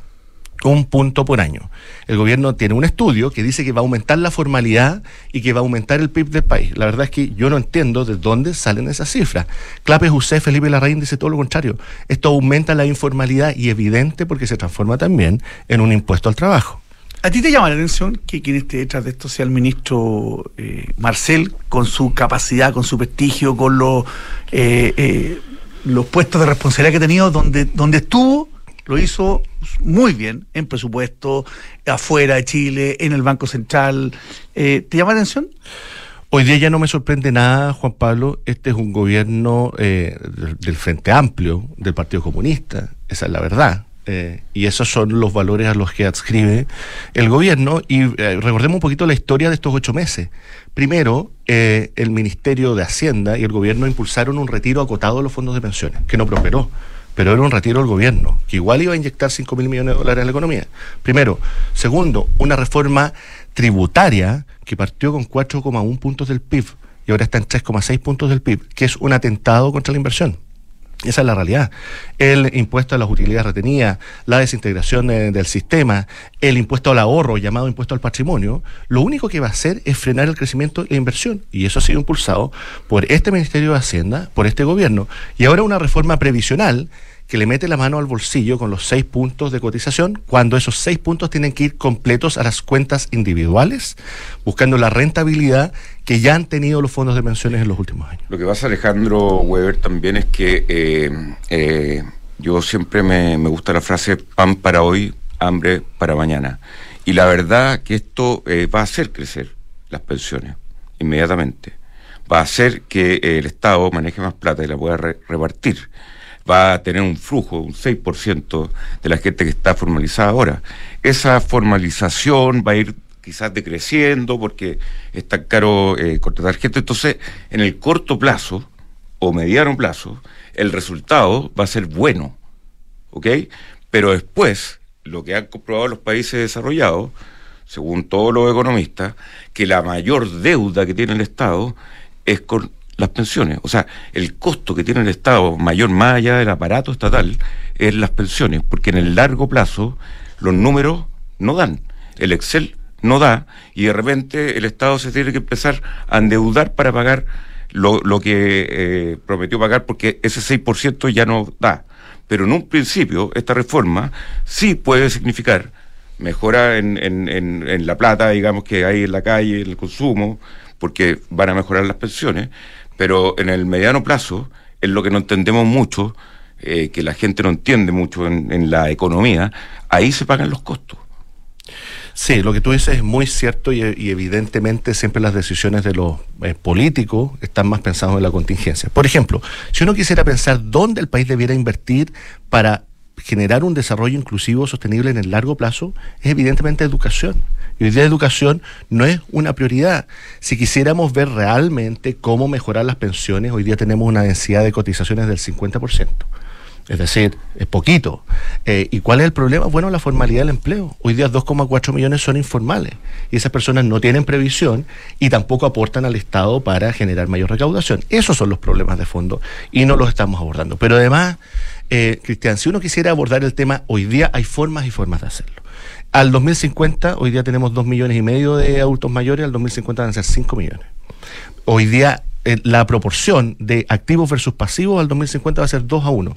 [SPEAKER 4] un punto por año. El gobierno tiene un estudio que dice que va a aumentar la formalidad y que va a aumentar el PIB del país. La verdad es que yo no entiendo de dónde salen esas cifras. Clape José Felipe Larraín dice todo lo contrario. Esto aumenta la informalidad y evidente porque se transforma también en un impuesto al trabajo.
[SPEAKER 3] ¿A ti te llama la atención que quien esté detrás de esto sea el ministro eh, Marcel, con su capacidad, con su prestigio, con los, eh, eh, los puestos de responsabilidad que ha tenido, donde, donde estuvo lo hizo muy bien en presupuesto, afuera de Chile, en el Banco Central. Eh, ¿Te llama la atención?
[SPEAKER 4] Hoy día ya no me sorprende nada, Juan Pablo. Este es un gobierno eh, del, Frente Amplio, del Partido Comunista. Esa es la verdad. Eh, y esos son los valores a los que adscribe el gobierno. Y recordemos un poquito la historia de estos ocho meses. Primero, el Ministerio de Hacienda y el gobierno impulsaron un retiro acotado de los fondos de pensiones, que no prosperó pero era un retiro del gobierno, que igual iba a inyectar 5 mil millones de dólares en la economía. Primero. Segundo, una reforma tributaria que partió con 4,1 puntos del PIB y ahora está en 3,6 puntos del PIB, que es un atentado contra la inversión. Esa es la realidad. El impuesto a las utilidades retenidas, la desintegración del sistema, el impuesto al ahorro, llamado impuesto al patrimonio, lo único que va a hacer es frenar el crecimiento y la inversión. Y eso ha sido impulsado por este Ministerio de Hacienda, por este gobierno. Y ahora una reforma previsional que le mete la mano al bolsillo con los seis puntos de cotización, cuando esos seis puntos tienen que ir completos a las cuentas individuales, buscando la rentabilidad que ya han tenido los fondos de pensiones en los últimos años.
[SPEAKER 2] Lo que pasa, Alejandro Weber, también es que eh, eh, yo siempre me, gusta la frase pan para hoy, hambre para mañana. Y la verdad que esto eh, va a hacer crecer las pensiones inmediatamente. Va a hacer que el Estado maneje más plata y la pueda repartir va a tener un flujo, un 6% de la gente que está formalizada ahora. Esa formalización va a ir quizás decreciendo porque está caro eh, contratar gente. Entonces, en el corto plazo o mediano plazo, el resultado va a ser bueno, ¿ok? Pero después, lo que han comprobado los países desarrollados según todos los economistas, que la mayor deuda que tiene el Estado es con las pensiones. O sea, el costo que tiene el Estado, mayor más allá del aparato estatal, es las pensiones, porque en el largo plazo los números no dan. El Excel no da y de repente el Estado se tiene que empezar a endeudar para pagar lo, lo que eh, prometió pagar porque ese 6% ya no da. Pero en un principio esta reforma sí puede significar mejora en, en, en, la plata, digamos, que hay en la calle, en el consumo, porque van a mejorar las pensiones, pero en el mediano plazo es lo que no entendemos mucho, eh, que la gente no entiende mucho en la economía, ahí se pagan los costos.
[SPEAKER 4] Sí, lo que tú dices es muy cierto y, evidentemente siempre las decisiones de los eh, políticos están más pensados en la contingencia. Por ejemplo, si uno quisiera pensar dónde el país debiera invertir para generar un desarrollo inclusivo sostenible en el largo plazo, es evidentemente educación. Y hoy día educación no es una prioridad. Si quisiéramos ver realmente cómo mejorar las pensiones, hoy día tenemos una densidad de cotizaciones del 50%. Es decir, es poquito. Eh, ¿Y cuál es el problema? Bueno, la formalidad del empleo. Hoy día 2,4 millones son informales y esas personas no tienen previsión y tampoco aportan al Estado para generar mayor recaudación. Esos son los problemas de fondo y no los estamos abordando. Pero además, eh, Cristian, si uno quisiera abordar el tema, hoy día hay formas y formas de hacerlo. Al 2050, hoy día tenemos 2 millones y medio de adultos mayores, al 2050 van a ser 5 millones. Hoy día eh, la proporción de activos versus pasivos al 2050 va a ser 2 a 1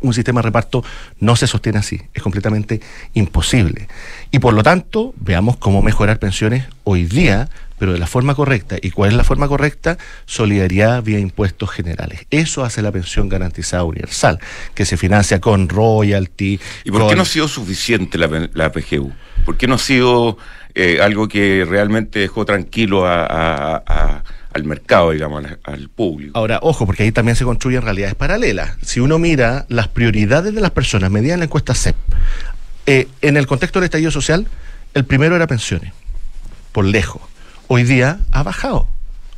[SPEAKER 4] un sistema de reparto no se sostiene así, es completamente imposible. Y por lo tanto, veamos cómo mejorar pensiones hoy día, pero de la forma correcta. ¿Y cuál es la forma correcta? Solidaridad vía impuestos generales. Eso hace la pensión garantizada universal, que se financia con royalty.
[SPEAKER 2] ¿Y por
[SPEAKER 4] con...
[SPEAKER 2] qué no ha sido suficiente la, la PGU? ¿Por qué no ha sido eh, algo que realmente dejó tranquilo a, a, a al mercado, digamos, al, al, público.
[SPEAKER 4] Ahora, ojo, porque ahí también se construyen realidades paralelas. Si uno mira las prioridades de las personas medidas en la encuesta CEP, eh, en el contexto del estallido social, el primero era pensiones, por lejos. Hoy día ha bajado.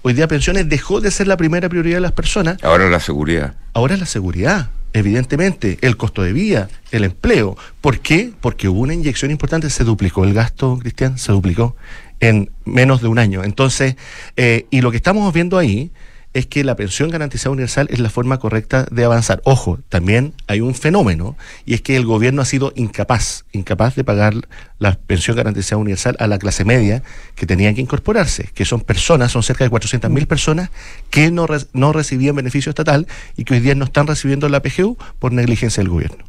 [SPEAKER 4] Hoy día pensiones dejó de ser la primera prioridad de las personas.
[SPEAKER 2] Ahora la seguridad.
[SPEAKER 4] Ahora la seguridad evidentemente, el costo de vida, el empleo. ¿Por qué? Porque hubo una inyección importante, se duplicó el gasto, Cristian, se duplicó en menos de un año. Entonces, eh, y lo que estamos viendo ahí es que la pensión garantizada universal es la forma correcta de avanzar. Ojo, también hay un fenómeno y es que el gobierno ha sido incapaz, incapaz de pagar la pensión garantizada universal a la clase media que tenía que incorporarse, que son personas, son cerca de 400.000 mil personas que no, re, no recibían beneficio estatal y que hoy día no están recibiendo la PGU por negligencia del gobierno.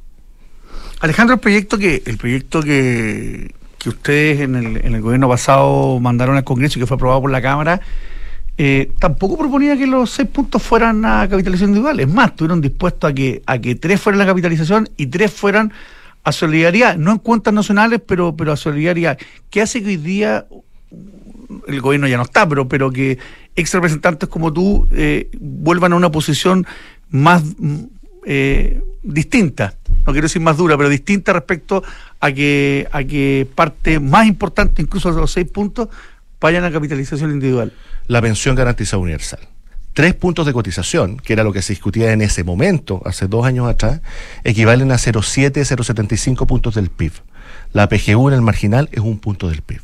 [SPEAKER 3] Alejandro, el proyecto que el proyecto que, que ustedes en el, en el gobierno pasado mandaron al Congreso y que fue aprobado por la Cámara eh, tampoco proponía que los seis puntos fueran a capitalización individual. Es más, estuvieron dispuestos a que, a que tres fueran la capitalización y tres fueran a solidaridad, no en cuentas nacionales, pero, pero a solidaridad. ¿Qué hace que hoy día el gobierno ya no está, pero, pero que ex representantes como tú eh, vuelvan a una posición más eh, distinta? No quiero decir más dura, pero distinta respecto a que, a que parte más importante, incluso los seis puntos, vayan a capitalización individual
[SPEAKER 4] la pensión garantizada universal. Tres puntos de cotización, que era lo que se discutía en ese momento, hace dos años atrás, equivalen a 0,7, 0,75 puntos del PIB. La PGU en el marginal es un punto del PIB.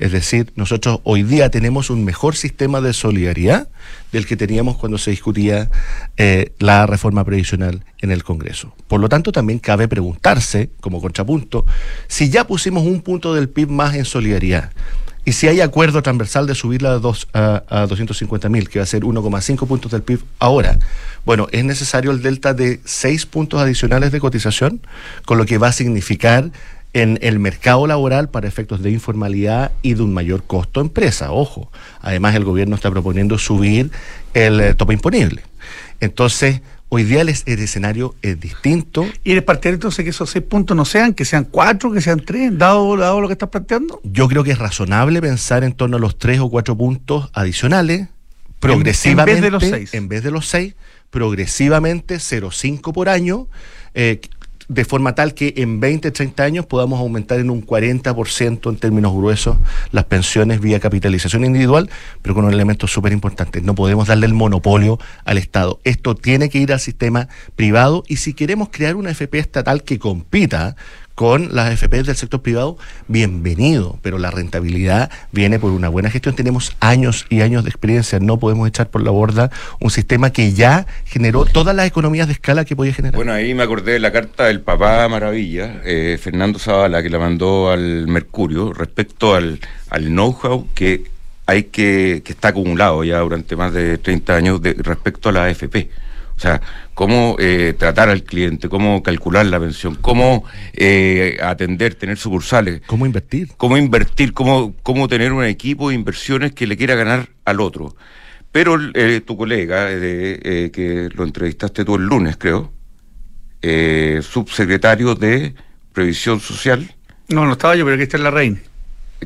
[SPEAKER 4] Es decir, nosotros hoy día tenemos un mejor sistema de solidaridad del que teníamos cuando se discutía eh, la reforma previsional en el Congreso. Por lo tanto, también cabe preguntarse, como contrapunto, si ya pusimos un punto del PIB más en solidaridad, y si hay acuerdo transversal de subirla a, dos, a, a 250 mil, que va a ser 1,5 puntos del PIB ahora, bueno, es necesario el delta de 6 puntos adicionales de cotización, con lo que va a significar en el mercado laboral para efectos de informalidad y de un mayor costo empresa. Ojo, además el gobierno está proponiendo subir el eh, tope imponible. Entonces, Hoy día el, el, escenario es distinto.
[SPEAKER 3] ¿Y eres partidario entonces que esos seis puntos no sean, que sean cuatro, que sean tres, dado, dado lo que estás planteando?
[SPEAKER 4] Yo creo que es razonable pensar en torno a los tres o cuatro puntos adicionales, progresivamente. En,
[SPEAKER 3] vez de los seis.
[SPEAKER 4] En vez de los seis, progresivamente 0,5 por año. Eh, de forma tal que en 20, 30 años podamos aumentar en un 40% en términos gruesos las pensiones vía capitalización individual, pero con un elemento súper importante. No podemos darle el monopolio al Estado. Esto tiene que ir al sistema privado y si queremos crear una FP estatal que compita con las AFP del sector privado, bienvenido, pero la rentabilidad viene por una buena gestión. Tenemos años y años de experiencia, no podemos echar por la borda un sistema que ya generó todas las economías de escala que podía generar.
[SPEAKER 2] Bueno, ahí me acordé de la carta del papá Maravilla, eh, Fernando Zavala, que la mandó al Mercurio respecto al, al know-how que hay que, que está acumulado ya durante más de 30 años de, respecto a la AFP. O sea, cómo eh, tratar al cliente, cómo calcular la pensión, cómo eh, atender, tener sucursales.
[SPEAKER 4] ¿Cómo invertir?
[SPEAKER 2] Cómo invertir, cómo, cómo tener un equipo de inversiones que le quiera ganar al otro. Pero eh, tu colega, eh, que lo entrevistaste tú el lunes, creo, eh, subsecretario de Previsión Social.
[SPEAKER 3] No, no estaba yo, pero Cristian Larraín.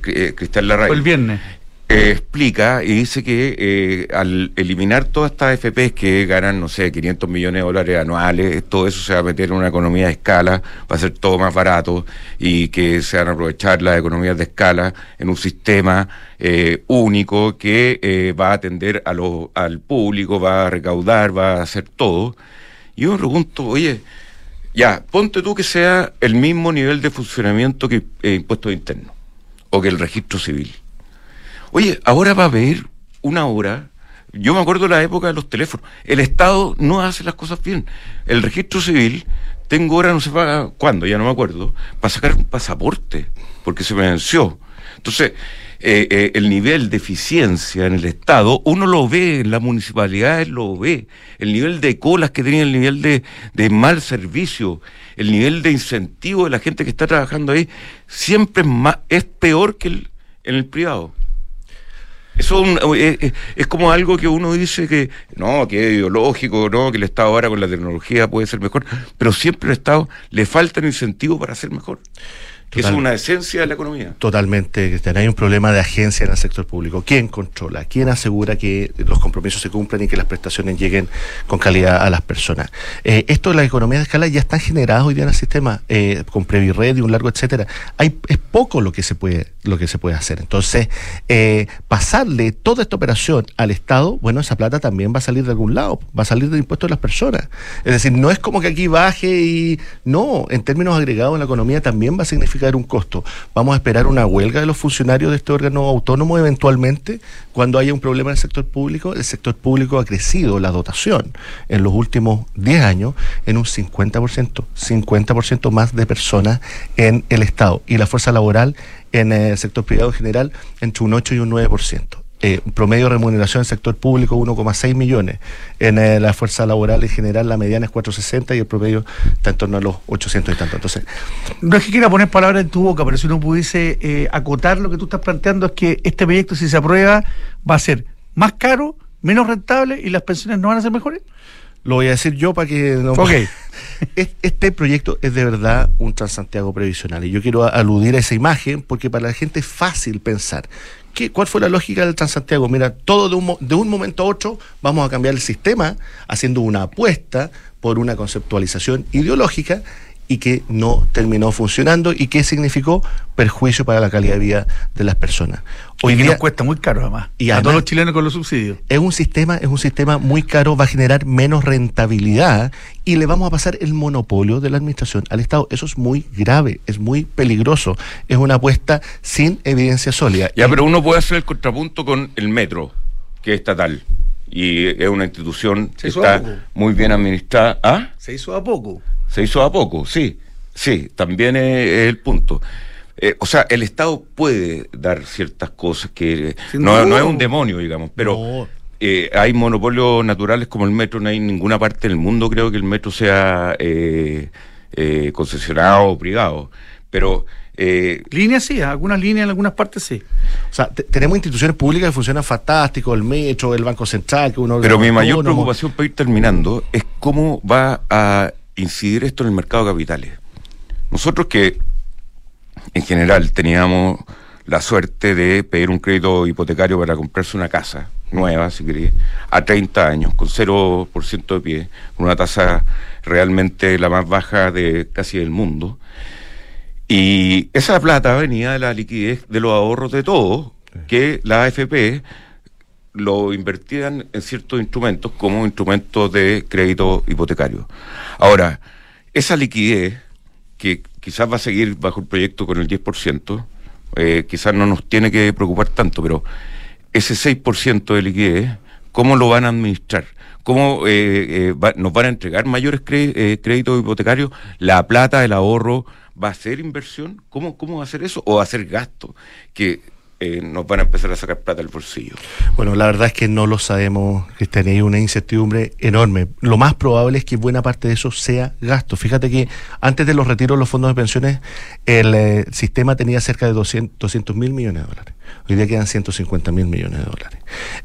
[SPEAKER 2] Eh, Cristian Larraín.
[SPEAKER 3] Fue el viernes.
[SPEAKER 2] Eh, explica y dice que eh, al eliminar todas estas FPs que ganan, no sé, 500 millones de dólares anuales, todo eso se va a meter en una economía de escala, va a ser todo más barato y que se van a aprovechar las economías de escala en un sistema eh, único que eh, va a atender a lo, al público, va a recaudar, va a hacer todo. Y yo me pregunto, oye, ya, ponte tú que sea el mismo nivel de funcionamiento que impuestos internos o que el registro civil. Oye, ahora va a haber una hora. Yo me acuerdo la época de los teléfonos. El Estado no hace las cosas bien. El registro civil, tengo hora, no sé para cuándo, ya no me acuerdo, para sacar un pasaporte, porque se me venció. Entonces, eh, eh, el nivel de eficiencia en el Estado, uno lo ve, en las municipalidades lo ve. El nivel de colas que tenía, el nivel de, de mal servicio, el nivel de incentivo de la gente que está trabajando ahí, siempre es, más, es peor que el, en el privado. Eso es, un- es- es- es como algo que uno dice que no, que es ideológico, no, que el Estado ahora con la tecnología puede ser mejor, pero siempre al Estado le faltan incentivos para ser mejor. Que es una esencia de la economía.
[SPEAKER 4] Totalmente, Cristian. Hay un problema de agencia en el sector público. ¿Quién controla? ¿Quién asegura que los compromisos se cumplan y que las prestaciones lleguen con calidad a las personas? Eh, esto de la economía de escala ya están generados hoy día en el sistema, eh, con Previred y un largo etcétera. Hay, es poco lo que se puede, lo que se puede hacer. Entonces, eh, pasarle toda esta operación al Estado, bueno, esa plata también va a salir de algún lado, va a salir del impuesto de las personas. Es decir, no es como que aquí baje y no, en términos agregados en la economía también va a significar un costo. Vamos a esperar una huelga de los funcionarios de este órgano autónomo eventualmente cuando haya un problema en el sector público. El sector público ha crecido la dotación en los últimos 10 años en un 50%, 50% más de personas en el Estado y la fuerza laboral en el sector privado en general entre un 8 y un 9%. Eh, promedio de remuneración del sector público 1,6 millones. En eh, la fuerza laboral en general la mediana es 460 y el promedio está en torno a los 800 y tanto. Entonces,
[SPEAKER 3] No es que quiera poner palabras en tu boca, pero si uno pudiese eh, acotar lo que tú estás planteando es que este proyecto, si se aprueba, va a ser más caro, menos rentable y las pensiones no van a ser mejores.
[SPEAKER 4] lo voy a decir yo para que no...
[SPEAKER 3] Ok.
[SPEAKER 4] Es- Este proyecto es de verdad un Transantiago previsional y yo quiero aludir a esa imagen porque para la gente es fácil pensar. ¿Qué, ¿Cuál fue la lógica del Transantiago? Mira, todo de un, de un momento a otro vamos a cambiar el sistema haciendo una apuesta por una conceptualización ideológica y que no terminó funcionando y que significó perjuicio para la calidad de vida de las personas.
[SPEAKER 3] Hoy
[SPEAKER 4] día
[SPEAKER 3] nos cuesta muy caro además.
[SPEAKER 4] Y
[SPEAKER 3] a todos los chilenos con los subsidios.
[SPEAKER 4] es un sistema, es un sistema muy caro, va a generar menos rentabilidad y le vamos a pasar el monopolio de la administración al Estado. Eso es muy grave, es muy peligroso, es una apuesta sin evidencia sólida.
[SPEAKER 2] Ya,
[SPEAKER 4] Y-
[SPEAKER 2] pero uno puede hacer el contrapunto con el metro, que es estatal. Y es una institución que está muy bien administrada. ¿Ah?
[SPEAKER 3] Se hizo a poco.
[SPEAKER 2] Se hizo a poco, sí. Sí, también es, es el punto. Eh, o sea, el Estado puede dar ciertas cosas que
[SPEAKER 3] Sin
[SPEAKER 2] no, es un demonio, digamos, pero
[SPEAKER 4] No.
[SPEAKER 2] eh, hay monopolios naturales como el metro, no hay en ninguna parte del mundo creo que el metro sea eh, eh, concesionado o privado. Pero eh,
[SPEAKER 3] Líneas sí, algunas líneas en algunas partes sí.
[SPEAKER 4] O sea, te- tenemos instituciones públicas que funcionan fantástico, el Metro, el Banco Central, que uno
[SPEAKER 2] Pero mi mayor preocupación para ir terminando es cómo va a incidir esto en el mercado de capitales. Nosotros que en general teníamos la suerte de pedir un crédito hipotecario para comprarse una casa nueva, si queréis, a 30 años, con 0% de pie, con una tasa realmente la más baja de casi del mundo. Y esa plata venía de la liquidez de los ahorros de todos, que la AFP lo invertían en ciertos instrumentos como instrumentos de crédito hipotecario. Ahora, esa liquidez que, quizás va a seguir bajo el proyecto con el 10%, eh, quizás no nos tiene que preocupar tanto, pero ese 6% de liquidez, ¿cómo lo van a administrar? ¿Cómo eh, eh, nos van a entregar mayores eh, créditos hipotecarios? ¿La plata, el ahorro, va a ser inversión? ¿Cómo, cómo va a ser eso? ¿O va a ser gasto? Que eh, nos van a empezar a sacar plata del bolsillo.
[SPEAKER 4] Bueno, la verdad es que no lo sabemos, Cristian, hay una incertidumbre enorme. Lo más probable es que buena parte de eso sea gasto. Fíjate que antes de los retiros de los fondos de pensiones, el eh, sistema tenía cerca de 200 mil millones de dólares. Hoy día quedan 150 mil millones de dólares.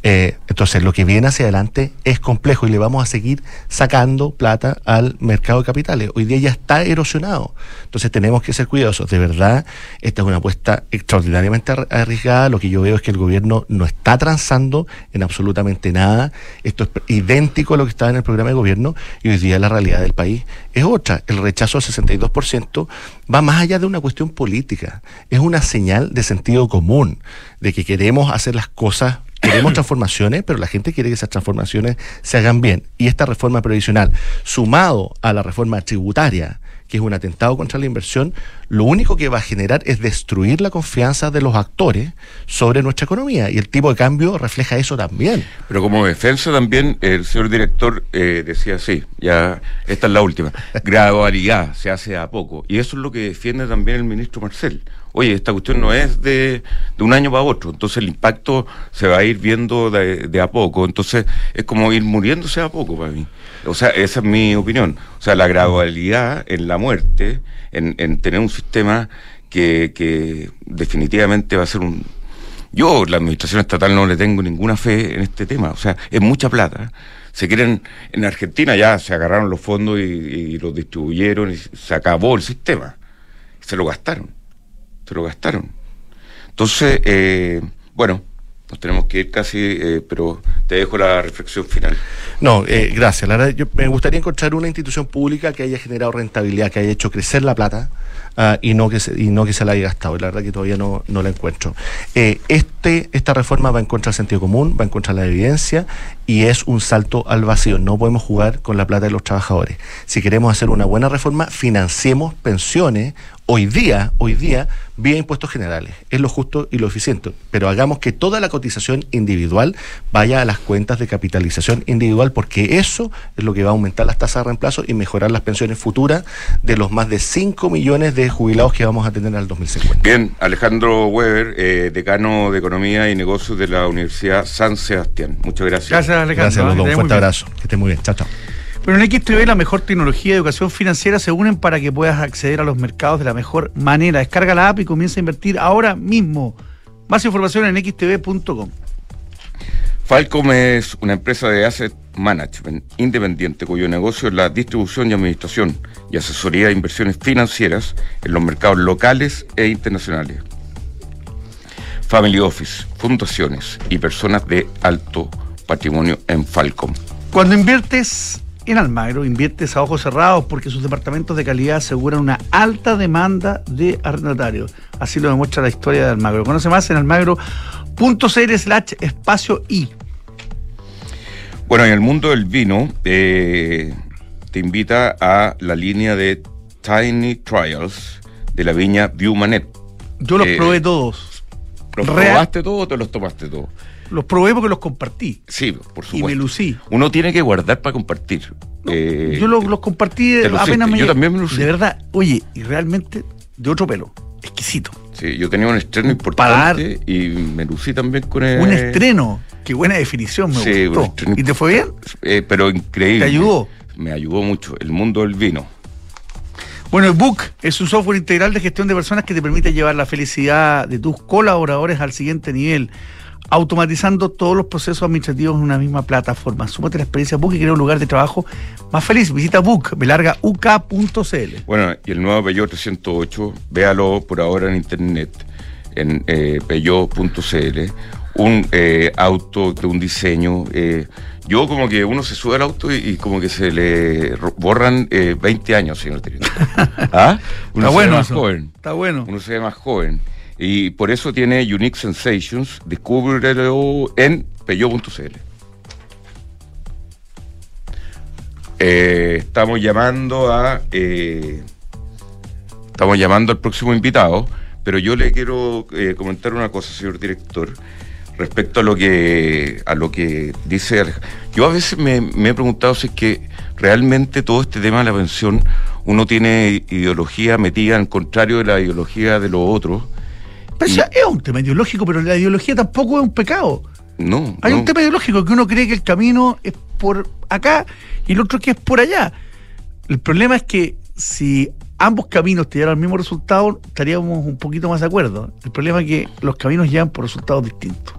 [SPEAKER 4] Eh, entonces, lo que viene hacia adelante es complejo y le vamos a seguir sacando plata al mercado de capitales. Hoy día ya está erosionado. Entonces, tenemos que ser cuidadosos. De verdad, esta es una apuesta extraordinariamente arri- arriesgada. Lo que yo veo es que el gobierno no está transando en absolutamente nada. Esto es idéntico a lo que estaba en el programa de gobierno y hoy día la realidad del país es otra. El rechazo al 62% va más allá de una cuestión política. Es una señal de sentido común, de que queremos hacer las cosas Queremos transformaciones, pero la gente quiere que esas transformaciones se hagan bien. Y esta reforma previsional, sumado a la reforma tributaria, que es un atentado contra la inversión, lo único que va a generar es destruir la confianza de los actores sobre nuestra economía. Y el tipo de cambio refleja eso también.
[SPEAKER 2] Pero como defensa también, el señor director eh, decía así, ya esta es la última, gradualidad se hace a poco. Y eso es lo que defiende también el ministro Marcel. Oye, esta cuestión no es de, de un año para otro, entonces el impacto se va a ir viendo de, de a poco, entonces es como ir muriéndose a poco para mí. O sea, esa es mi opinión. O sea, la gradualidad en la muerte, en, en tener un sistema que, que definitivamente va a ser un, yo, la administración estatal, no le tengo ninguna fe en este tema. O sea, es mucha plata. Se quieren, en Argentina ya se agarraron los fondos y, los distribuyeron y se acabó el sistema. Se lo gastaron. Se lo gastaron. Entonces, eh, bueno, nos tenemos que ir casi, eh, pero te dejo la reflexión final.
[SPEAKER 4] No, eh, gracias. La verdad, yo me gustaría encontrar una institución pública que haya generado rentabilidad, que haya hecho crecer la plata ah, y, no que se, y no que se la haya gastado. La verdad que todavía no, no la encuentro. Eh, este, esta reforma va en contra del sentido común, va en contra de la evidencia y es un salto al vacío. No podemos jugar con la plata de los trabajadores. Si queremos hacer una buena reforma, financiemos pensiones hoy día, hoy día, vía impuestos generales. Es lo justo y lo eficiente. Pero hagamos que toda la cotización individual vaya a las cuentas de capitalización individual, porque eso es lo que va a aumentar las tasas de reemplazo y mejorar las pensiones futuras de los más de 5 millones de jubilados que vamos a tener al 2050.
[SPEAKER 2] Bien, Alejandro Weber, eh, decano de Economía y Negocios de la Universidad San Sebastián. Muchas gracias.
[SPEAKER 3] Gracias, Alejandro.
[SPEAKER 4] Gracias.
[SPEAKER 3] Que
[SPEAKER 4] Un fuerte abrazo. Que esté muy bien. Chao, chao.
[SPEAKER 3] Pero en XTV la mejor tecnología y educación financiera se unen para que puedas acceder a los mercados de la mejor manera. Descarga la app y comienza a invertir ahora mismo. Más información en xtv.com.
[SPEAKER 2] Falcom es una empresa de asset management independiente cuyo negocio es la distribución y administración y asesoría de inversiones financieras en los mercados locales e internacionales. Family Office, fundaciones y personas de alto patrimonio en Falcom.
[SPEAKER 3] Cuando inviertes en Almagro, inviertes a ojos cerrados porque sus departamentos de calidad aseguran una alta demanda de arrendatarios. Así lo demuestra la historia de Almagro. Conoce más en almagro.cl slash espacio I.
[SPEAKER 2] Bueno, en el mundo del vino, eh, te invita a la línea de Tiny Trials de la viña Viewmanet.
[SPEAKER 3] Yo los
[SPEAKER 2] Eh,
[SPEAKER 3] probé todos.
[SPEAKER 2] ¿Los
[SPEAKER 3] Real-
[SPEAKER 2] probaste todo o te los tomaste todo?
[SPEAKER 3] Los probé porque los compartí.
[SPEAKER 2] Sí, por supuesto.
[SPEAKER 3] Y me lucí.
[SPEAKER 2] Uno tiene que guardar para compartir. Eh,
[SPEAKER 3] Yo los, los compartí apenas me
[SPEAKER 2] yo también me lucí.
[SPEAKER 3] De verdad, oye, y realmente de otro pelo. Exquisito.
[SPEAKER 2] sí, yo tenía un estreno importante y me lucí también con el...
[SPEAKER 3] Un estreno. Qué buena definición, me
[SPEAKER 2] Sí,
[SPEAKER 3] gustó. ¿Y te fue bien?
[SPEAKER 2] Eh, pero increíble.
[SPEAKER 3] ¿Te ayudó?
[SPEAKER 2] Me ayudó mucho. El mundo del vino.
[SPEAKER 3] Bueno, el Book es un software integral de gestión de personas que te permite llevar la felicidad de tus colaboradores al siguiente nivel, automatizando todos los procesos administrativos en una misma plataforma. Súmate la experiencia Book y crea un lugar de trabajo más feliz. Visita Book, belarga uk.cl.
[SPEAKER 2] Bueno, y el nuevo Peugeot 308, véalo por ahora en internet, en eh, peugeot.cl. Un eh, auto de un diseño. eh, yo como que uno se sube al auto y, y como que se le borran eh, 20 años, señor director. ¿Ah? Uno
[SPEAKER 3] Está
[SPEAKER 2] se
[SPEAKER 3] bueno
[SPEAKER 2] ve más
[SPEAKER 3] eso.
[SPEAKER 2] joven.
[SPEAKER 3] Está bueno.
[SPEAKER 2] Uno se ve más joven. Y por eso tiene Unique Sensations. Descúbrelo en peugeot.cl. Eh, estamos llamando a eh, estamos llamando al próximo invitado, pero yo le quiero eh, comentar una cosa, señor director, respecto a lo que a lo que dice Yo a veces me, he preguntado si es que realmente todo este tema de la pensión uno tiene ideología metida en contrario de la ideología de los otros.
[SPEAKER 3] Es un tema ideológico, pero la ideología tampoco es un pecado.
[SPEAKER 2] No.
[SPEAKER 3] Hay un tema ideológico que uno cree que el camino es por acá y el otro que es por allá. El problema es que si ambos caminos te llevan al mismo resultado, estaríamos un poquito más de acuerdo. El problema es que los caminos llevan por resultados distintos.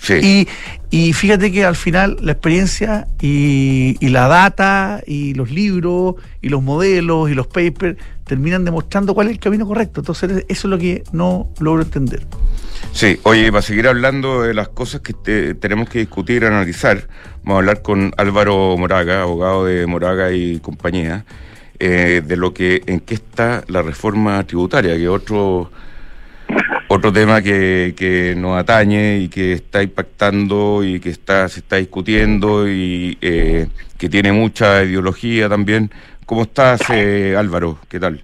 [SPEAKER 2] Sí.
[SPEAKER 3] Y, fíjate que al final la experiencia y, la data y los libros y los modelos y los papers terminan demostrando cuál es el camino correcto. Entonces eso es lo que no logro entender.
[SPEAKER 2] Sí, oye, para seguir hablando de las cosas que tenemos que discutir, analizar, vamos a hablar con Álvaro Moraga, abogado de Moraga y compañía eh, de lo que en qué está la reforma tributaria, que otro otro tema que, nos atañe y que está impactando y que está se está discutiendo y eh, que tiene mucha ideología también. ¿Cómo estás, eh, Álvaro? ¿Qué tal?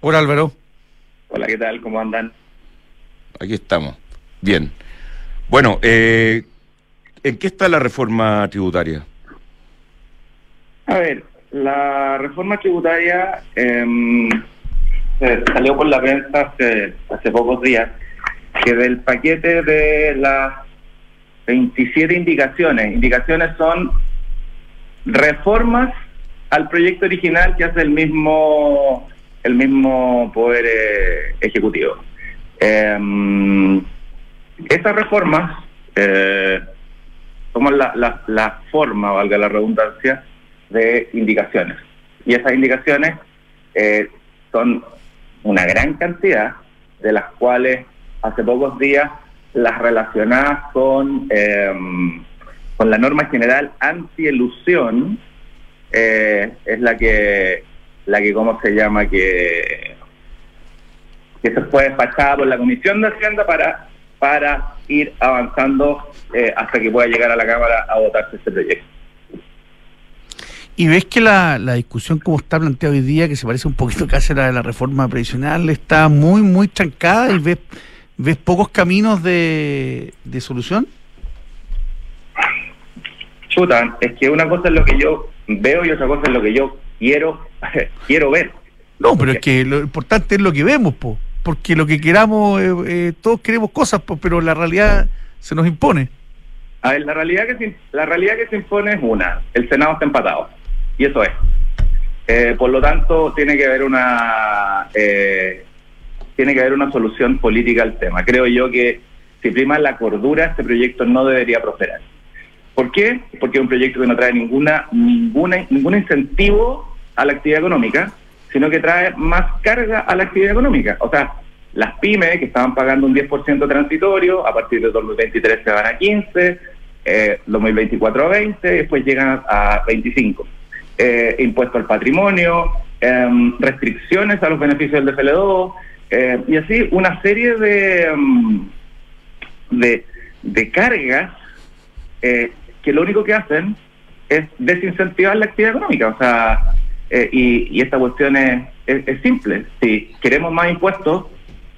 [SPEAKER 3] Hola, Álvaro.
[SPEAKER 5] Hola, ¿qué tal? ¿Cómo andan?
[SPEAKER 2] Aquí estamos. Bien. Bueno, ¿en qué está la reforma tributaria?
[SPEAKER 5] A ver, la reforma tributaria eh, salió por la prensa hace, hace pocos días que del paquete de las 27 indicaciones, indicaciones son reformas al proyecto original que hace el mismo el mismo poder eh, ejecutivo. Eh, estas reformas eh, toman la, la, la forma, valga la redundancia, de indicaciones. Y esas indicaciones eh, son una gran cantidad, de las cuales hace pocos días las relacionadas con, em, con la norma general anti-elusión eh, es la que, la que, ¿cómo se llama? Que, que se fue despachada por la Comisión de Hacienda para, para ir avanzando eh, hasta que pueda llegar a la Cámara a votarse este proyecto.
[SPEAKER 3] ¿Y ves que la, discusión como está planteada hoy día, que se parece un poquito casi a la de la reforma previsional, está muy, muy trancada y ves, ves pocos caminos de, solución?
[SPEAKER 5] Chuta, es que una cosa es lo que yo veo y otra cosa es lo que yo quiero, quiero ver.
[SPEAKER 3] No, pero es que lo importante es lo que vemos, po, porque lo que queramos, eh, eh, todos queremos cosas, pero la realidad se nos impone.
[SPEAKER 5] A ver, la realidad que se, la realidad que se impone es una, el Senado está empatado y eso es. Eh, por lo tanto, tiene que haber una eh, tiene que haber una solución política al tema. Creo yo que si prima la cordura, este proyecto no debería prosperar. ¿Por qué? Porque es un proyecto que no trae ninguna, ninguna, ningún incentivo a la actividad económica, sino que trae más carga a la actividad económica. O sea, las pymes que estaban pagando un 10% transitorio, a partir de 2023 se van a 15, eh, 2024 a 20, después llegan a 25 eh, impuesto al patrimonio, em, restricciones a los beneficios del DFL2, eh, y así una serie de, em, de, de, cargas eh, que lo único que hacen es desincentivar la actividad económica. O sea, eh, y, esta cuestión es, simple. Si queremos más impuestos,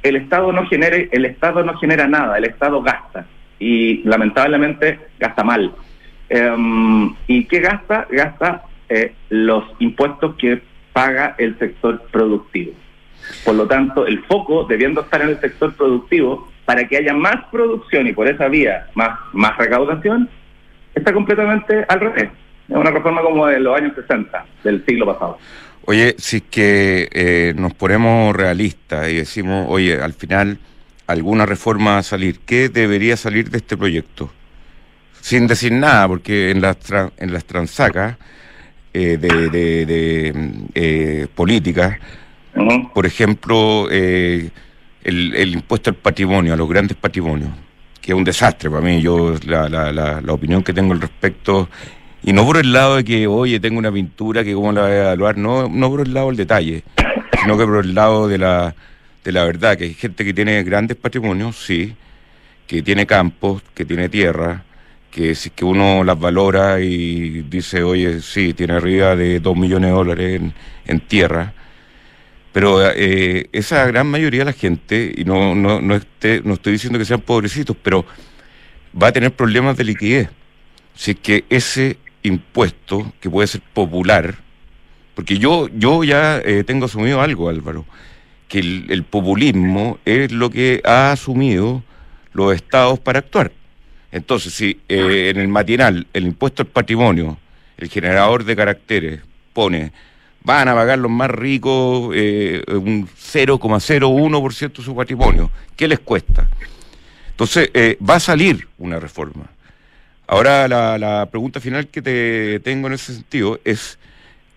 [SPEAKER 5] el Estado no genere, el Estado no genera nada, el Estado gasta y lamentablemente gasta mal. Em, ¿Y qué gasta? Gasta eh, los impuestos que paga el sector productivo. Por lo tanto, el foco debiendo estar en el sector productivo para que haya más producción y por esa vía más, más recaudación, está completamente al revés. Es una reforma como de los años 60 del siglo pasado.
[SPEAKER 2] Oye, si es que eh, nos ponemos realistas y decimos, oye, al final alguna reforma va a salir, ¿qué debería salir de este proyecto? Sin decir nada, porque en las, en las transacas eh, de, de, eh, política, por ejemplo, eh, el, el, impuesto al patrimonio, a los grandes patrimonios, que es un desastre para mí. Yo, la, la, la, opinión que tengo al respecto, y no por el lado de que, oye, tengo una pintura que cómo la voy a evaluar, no, no por el lado del detalle, sino que por el lado de la, de la verdad, que hay gente que tiene grandes patrimonios, sí, que tiene campos, que tiene tierra, que si que uno las valora y dice, oye, sí, tiene arriba de dos millones de dólares en, tierra, Pero eh, esa gran mayoría de la gente, y no, no, no, esté, no estoy diciendo que sean pobrecitos, pero va a tener problemas de liquidez. Si es que ese impuesto, que puede ser popular, porque yo, yo ya eh, tengo asumido algo, Álvaro, que el, el populismo es lo que ha asumido los estados para actuar. Entonces, si eh, en el matinal el impuesto al patrimonio, el generador de caracteres, pone, van a pagar los más ricos eh, un 0,01% de su patrimonio, ¿qué les cuesta? Entonces, eh, va a salir una reforma. Ahora, la, pregunta final que te tengo en ese sentido es,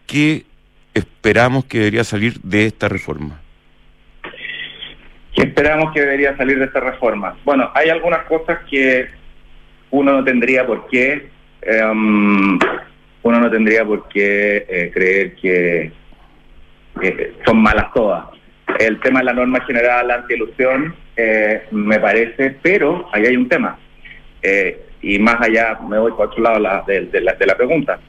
[SPEAKER 2] ¿qué esperamos que debería salir de esta reforma?
[SPEAKER 5] ¿Qué esperamos que debería salir de esta reforma? Bueno, hay algunas cosas que uno no tendría por qué, um, uno no tendría por qué eh, creer que, son malas todas. El tema de la norma general anti-ilusión eh, me parece, pero ahí hay un tema. Eh, y más allá, me voy por otro lado la, de, la, pregunta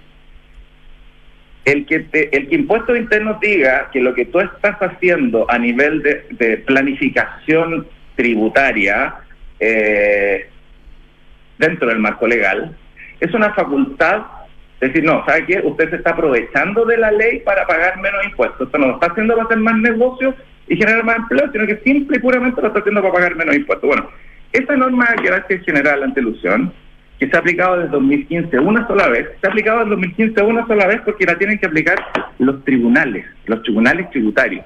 [SPEAKER 5] el que, te, el que Impuestos Internos diga que lo que tú estás haciendo a nivel de, de planificación tributaria eh, dentro del marco legal es una facultad. Decir, no, ¿sabe qué? Usted se está aprovechando de la ley para pagar menos impuestos. Esto no lo está haciendo para hacer más negocios y generar más empleo, sino que simple y puramente lo está haciendo para pagar menos impuestos. Bueno, esta norma que es general ante ilusión que se ha aplicado desde 2015 una sola vez, se ha aplicado desde 2015 una sola vez porque la tienen que aplicar los tribunales, los tribunales tributarios.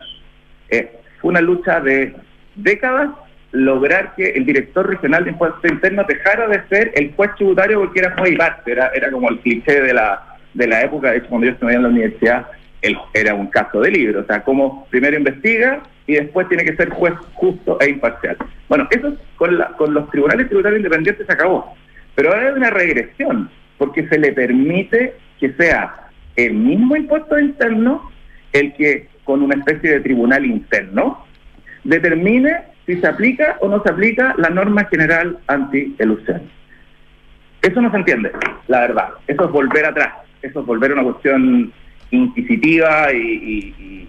[SPEAKER 5] Eh, fue una lucha de décadas lograr que el director regional de impuestos internos dejara de ser el juez tributario porque era muy parte, era, era como el cliché de la, de la época, de hecho cuando yo estudié en la universidad él era un caso de libro, o sea, como primero investiga y después tiene que ser juez justo e imparcial. Bueno, eso con, la, con los tribunales tributarios independientes se acabó. Pero ahora hay una regresión, porque se le permite que sea el mismo impuesto interno el que, con una especie de tribunal interno, determine si se aplica o no se aplica la norma general anti-elusión. Eso no se entiende, la verdad. Eso es volver atrás. Eso es volver a una cuestión inquisitiva y,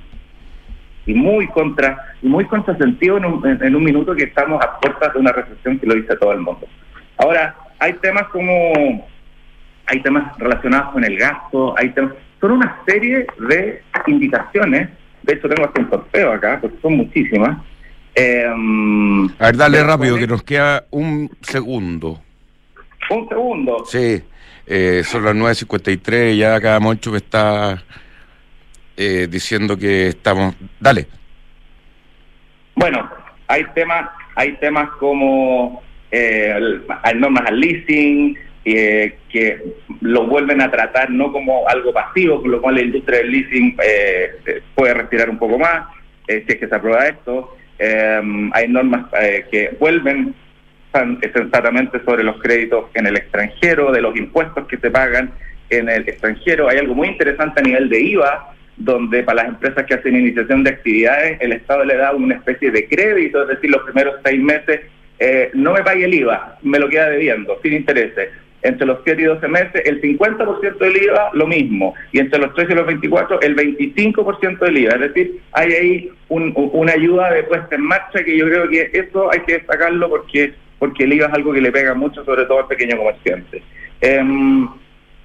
[SPEAKER 5] muy contra y muy contrasentido en un, en un minuto que estamos a puertas de una recesión que lo dice todo el mundo. Ahora, hay temas como, hay temas relacionados con el gasto, hay temas, son una serie de indicaciones, de hecho tengo hasta un sorteo acá, porque son muchísimas. Eh,
[SPEAKER 2] A ver, dale rápido, que nos queda un segundo.
[SPEAKER 5] Un segundo.
[SPEAKER 2] Sí, eh, son las 9.53, ya acá Moncho me está eh, diciendo que estamos... Dale.
[SPEAKER 5] Bueno, hay temas, hay temas como eh, hay normas al leasing, eh, que lo vuelven a tratar no como algo pasivo, con lo cual la industria del leasing eh, puede respirar un poco más, eh, si es que se aprueba esto. Eh, hay normas eh, que vuelven sensatamente sobre los créditos en el extranjero, de los impuestos que se pagan en el extranjero. Hay algo muy interesante a nivel de IVA, donde para las empresas que hacen iniciación de actividades, el Estado le da una especie de crédito, es decir, los primeros seis meses eh, no me pague el IVA, me lo queda debiendo, sin intereses. Entre los 7 y 12 meses, el 50% del IVA, lo mismo. Y entre los 13 y los 24, el 25% del IVA. Es decir, hay ahí un, una ayuda de puesta en marcha que yo creo que eso hay que destacarlo porque, porque el IVA es algo que le pega mucho, sobre todo al pequeño comerciante. Eh,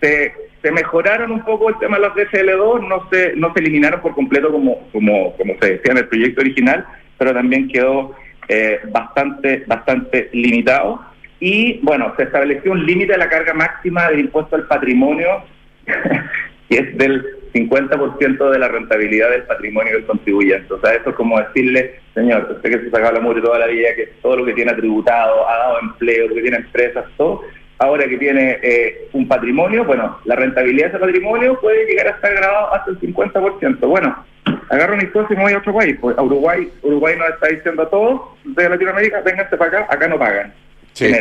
[SPEAKER 5] se, se, mejoraron un poco el tema de los DCL2, no se, no se eliminaron por completo como, como, como se decía en el proyecto original, pero también quedó eh, bastante, bastante limitado. Y bueno, se estableció un límite de la carga máxima del impuesto al patrimonio, que es del 50% de la rentabilidad del patrimonio del contribuyente. O sea, eso es como decirle, señor, usted que se sacaba la mugre toda la vida, que todo lo que tiene tributado, ha dado empleo, que tiene empresas, todo, ahora que tiene eh, un patrimonio, bueno, la rentabilidad de ese patrimonio puede llegar a estar grabado hasta el 50%. Bueno, agarro mis cosas y me voy a otro país. Pues a Uruguay, Uruguay nos está diciendo a todos de Latinoamérica, vénganse para acá, acá no pagan.
[SPEAKER 2] Sí.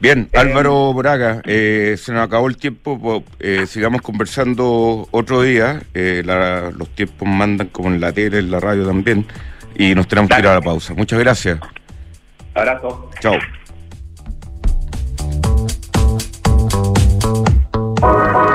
[SPEAKER 2] Bien, eh, Álvaro Braga, eh, se nos acabó el tiempo, eh, sigamos conversando otro día, eh, la, los tiempos mandan como en la tele, en la radio también, y nos tenemos Dale. que ir a la pausa. Muchas gracias.
[SPEAKER 5] Abrazo.
[SPEAKER 2] Chao.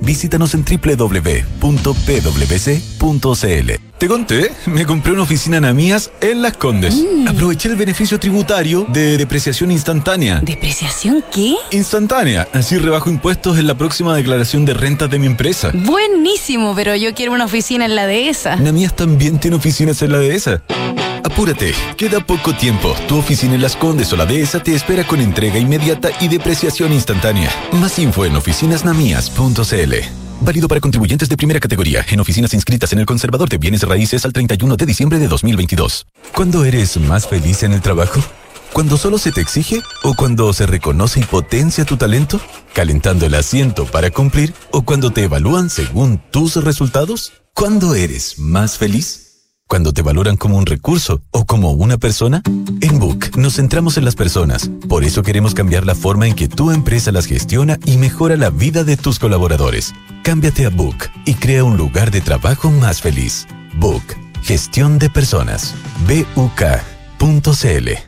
[SPEAKER 6] Visítanos en www.pwc.cl. Te conté, me compré una oficina en Amías en Las Condes.
[SPEAKER 7] Mm.
[SPEAKER 6] Aproveché el beneficio tributario de depreciación instantánea.
[SPEAKER 7] ¿Depreciación qué?
[SPEAKER 6] Instantánea, así rebajo impuestos en la próxima declaración de rentas de mi empresa.
[SPEAKER 7] Buenísimo, pero yo quiero una oficina en la dehesa.
[SPEAKER 6] Namías también tiene oficinas en la dehesa. Apúrate, queda poco tiempo. Tu oficina en Las Condes o la dehesa te espera con entrega inmediata y depreciación instantánea. Más info en oficinasnamías.cl. Válido para contribuyentes de primera categoría en oficinas inscritas en el Conservador de Bienes Raíces al 31 de diciembre de 2022. ¿Cuándo eres más feliz en el trabajo? ¿Cuando solo se te exige o cuando se reconoce y potencia tu talento? ¿Calentando el asiento para cumplir o cuando te evalúan según tus resultados? ¿Cuándo eres más feliz? ¿Cuando te valoran como un recurso o como una persona? En Book nos centramos en las personas. Por eso queremos cambiar la forma en que tu empresa las gestiona y mejora la vida de tus colaboradores. Cámbiate a Book y crea un lugar de trabajo más feliz. Book. Gestión de personas. BUK.cl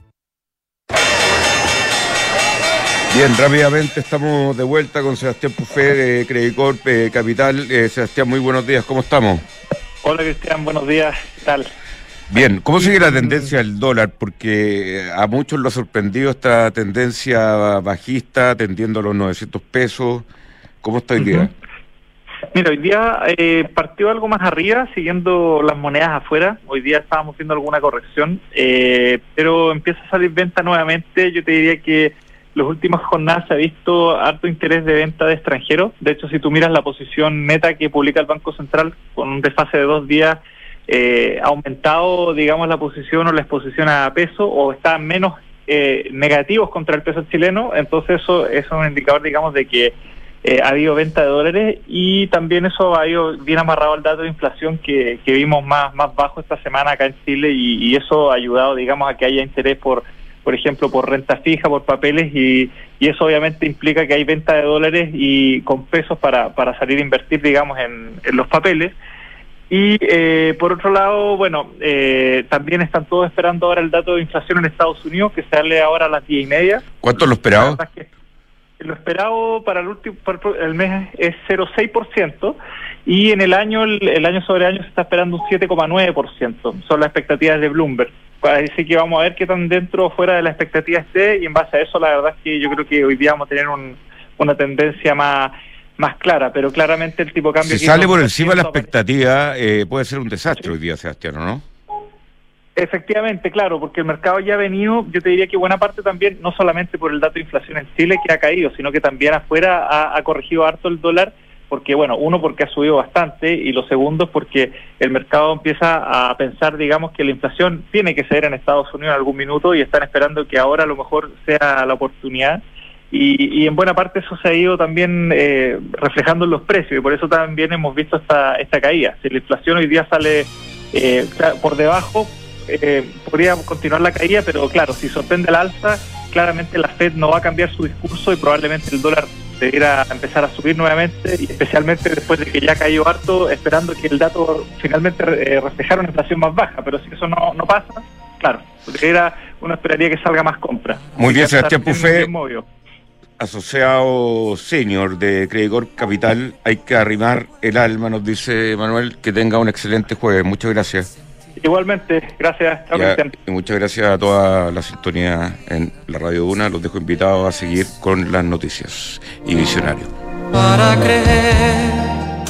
[SPEAKER 2] Bien, rápidamente estamos de vuelta con Sebastián Pufé de Credicorp Capital. Eh, Sebastián, muy buenos días, ¿cómo estamos?
[SPEAKER 8] Hola Cristian, buenos días, ¿qué tal?
[SPEAKER 2] Bien, ¿cómo sigue la tendencia del dólar? Porque a muchos lo ha sorprendido esta tendencia bajista, tendiendo a los 900 pesos. ¿Cómo está hoy día?
[SPEAKER 8] Mira, hoy día eh, partió algo más arriba, siguiendo las monedas afuera. Hoy día estábamos viendo alguna corrección, eh, pero empieza a salir venta nuevamente. Yo te diría que las últimas jornadas se ha visto harto interés de venta de extranjeros. De hecho, si tú miras la posición neta que publica el Banco Central con un desfase de dos días, eh, ha aumentado, digamos, la posición o la exposición a peso o están menos eh, negativos contra el peso chileno, entonces eso, es un indicador, digamos, de que eh, ha habido venta de dólares y también eso ha ido bien amarrado al dato de inflación que, vimos más, más bajo esta semana acá en Chile y, eso ha ayudado, digamos, a que haya interés por, por ejemplo, por renta fija, por papeles y, y eso obviamente implica que hay venta de dólares y con pesos para, para salir a invertir, digamos, en, en los papeles. Y eh, por otro lado, bueno, eh, también están todos esperando ahora el dato de inflación en Estados Unidos, que sale ahora a las diez y media.
[SPEAKER 2] ¿Cuánto lo esperado?
[SPEAKER 8] Lo esperado para el último para el mes es 0,6% y en el año el, año sobre año se está esperando un 7,9%. Son las expectativas de Bloomberg. Así que vamos a ver qué tan dentro o fuera de la expectativa esté y en base a eso la verdad es que yo creo que hoy día vamos a tener un, una tendencia más más clara, pero claramente el tipo de cambio...
[SPEAKER 2] Si sale por encima de la expectativa, eh, puede ser un desastre hoy día, Sebastián, ¿no?
[SPEAKER 8] Efectivamente, claro, porque el mercado ya ha venido, yo te diría que buena parte también, no solamente por el dato de inflación en Chile que ha caído, sino que también afuera ha, ha corregido harto el dólar, porque bueno, uno porque ha subido bastante y lo segundo porque el mercado empieza a pensar, digamos, que la inflación tiene que ser en Estados Unidos en algún minuto y están esperando que ahora a lo mejor sea la oportunidad y, y, en buena parte eso se ha ido también eh, reflejando en los precios y por eso también hemos visto esta, esta caída. Si la inflación hoy día sale eh, por debajo, eh, podría continuar la caída, pero claro, si sorprende el alza, claramente la Fed no va a cambiar su discurso y probablemente el dólar debiera empezar a subir nuevamente y especialmente después de que ya cayó harto, esperando que el dato finalmente eh, reflejara una inflación más baja, pero si eso no, no pasa, claro, era, uno esperaría que salga más compra.
[SPEAKER 2] Muy bien, Sebastián Puffet asociado senior de Credicor Capital, hay que arrimar el alma, nos dice Manuel, que tenga un excelente jueves. Muchas gracias.
[SPEAKER 8] Igualmente, gracias.
[SPEAKER 2] y muchas gracias a toda la sintonía en la Radio Una. Los dejo invitados a seguir con las noticias y visionarios.
[SPEAKER 1] Para creer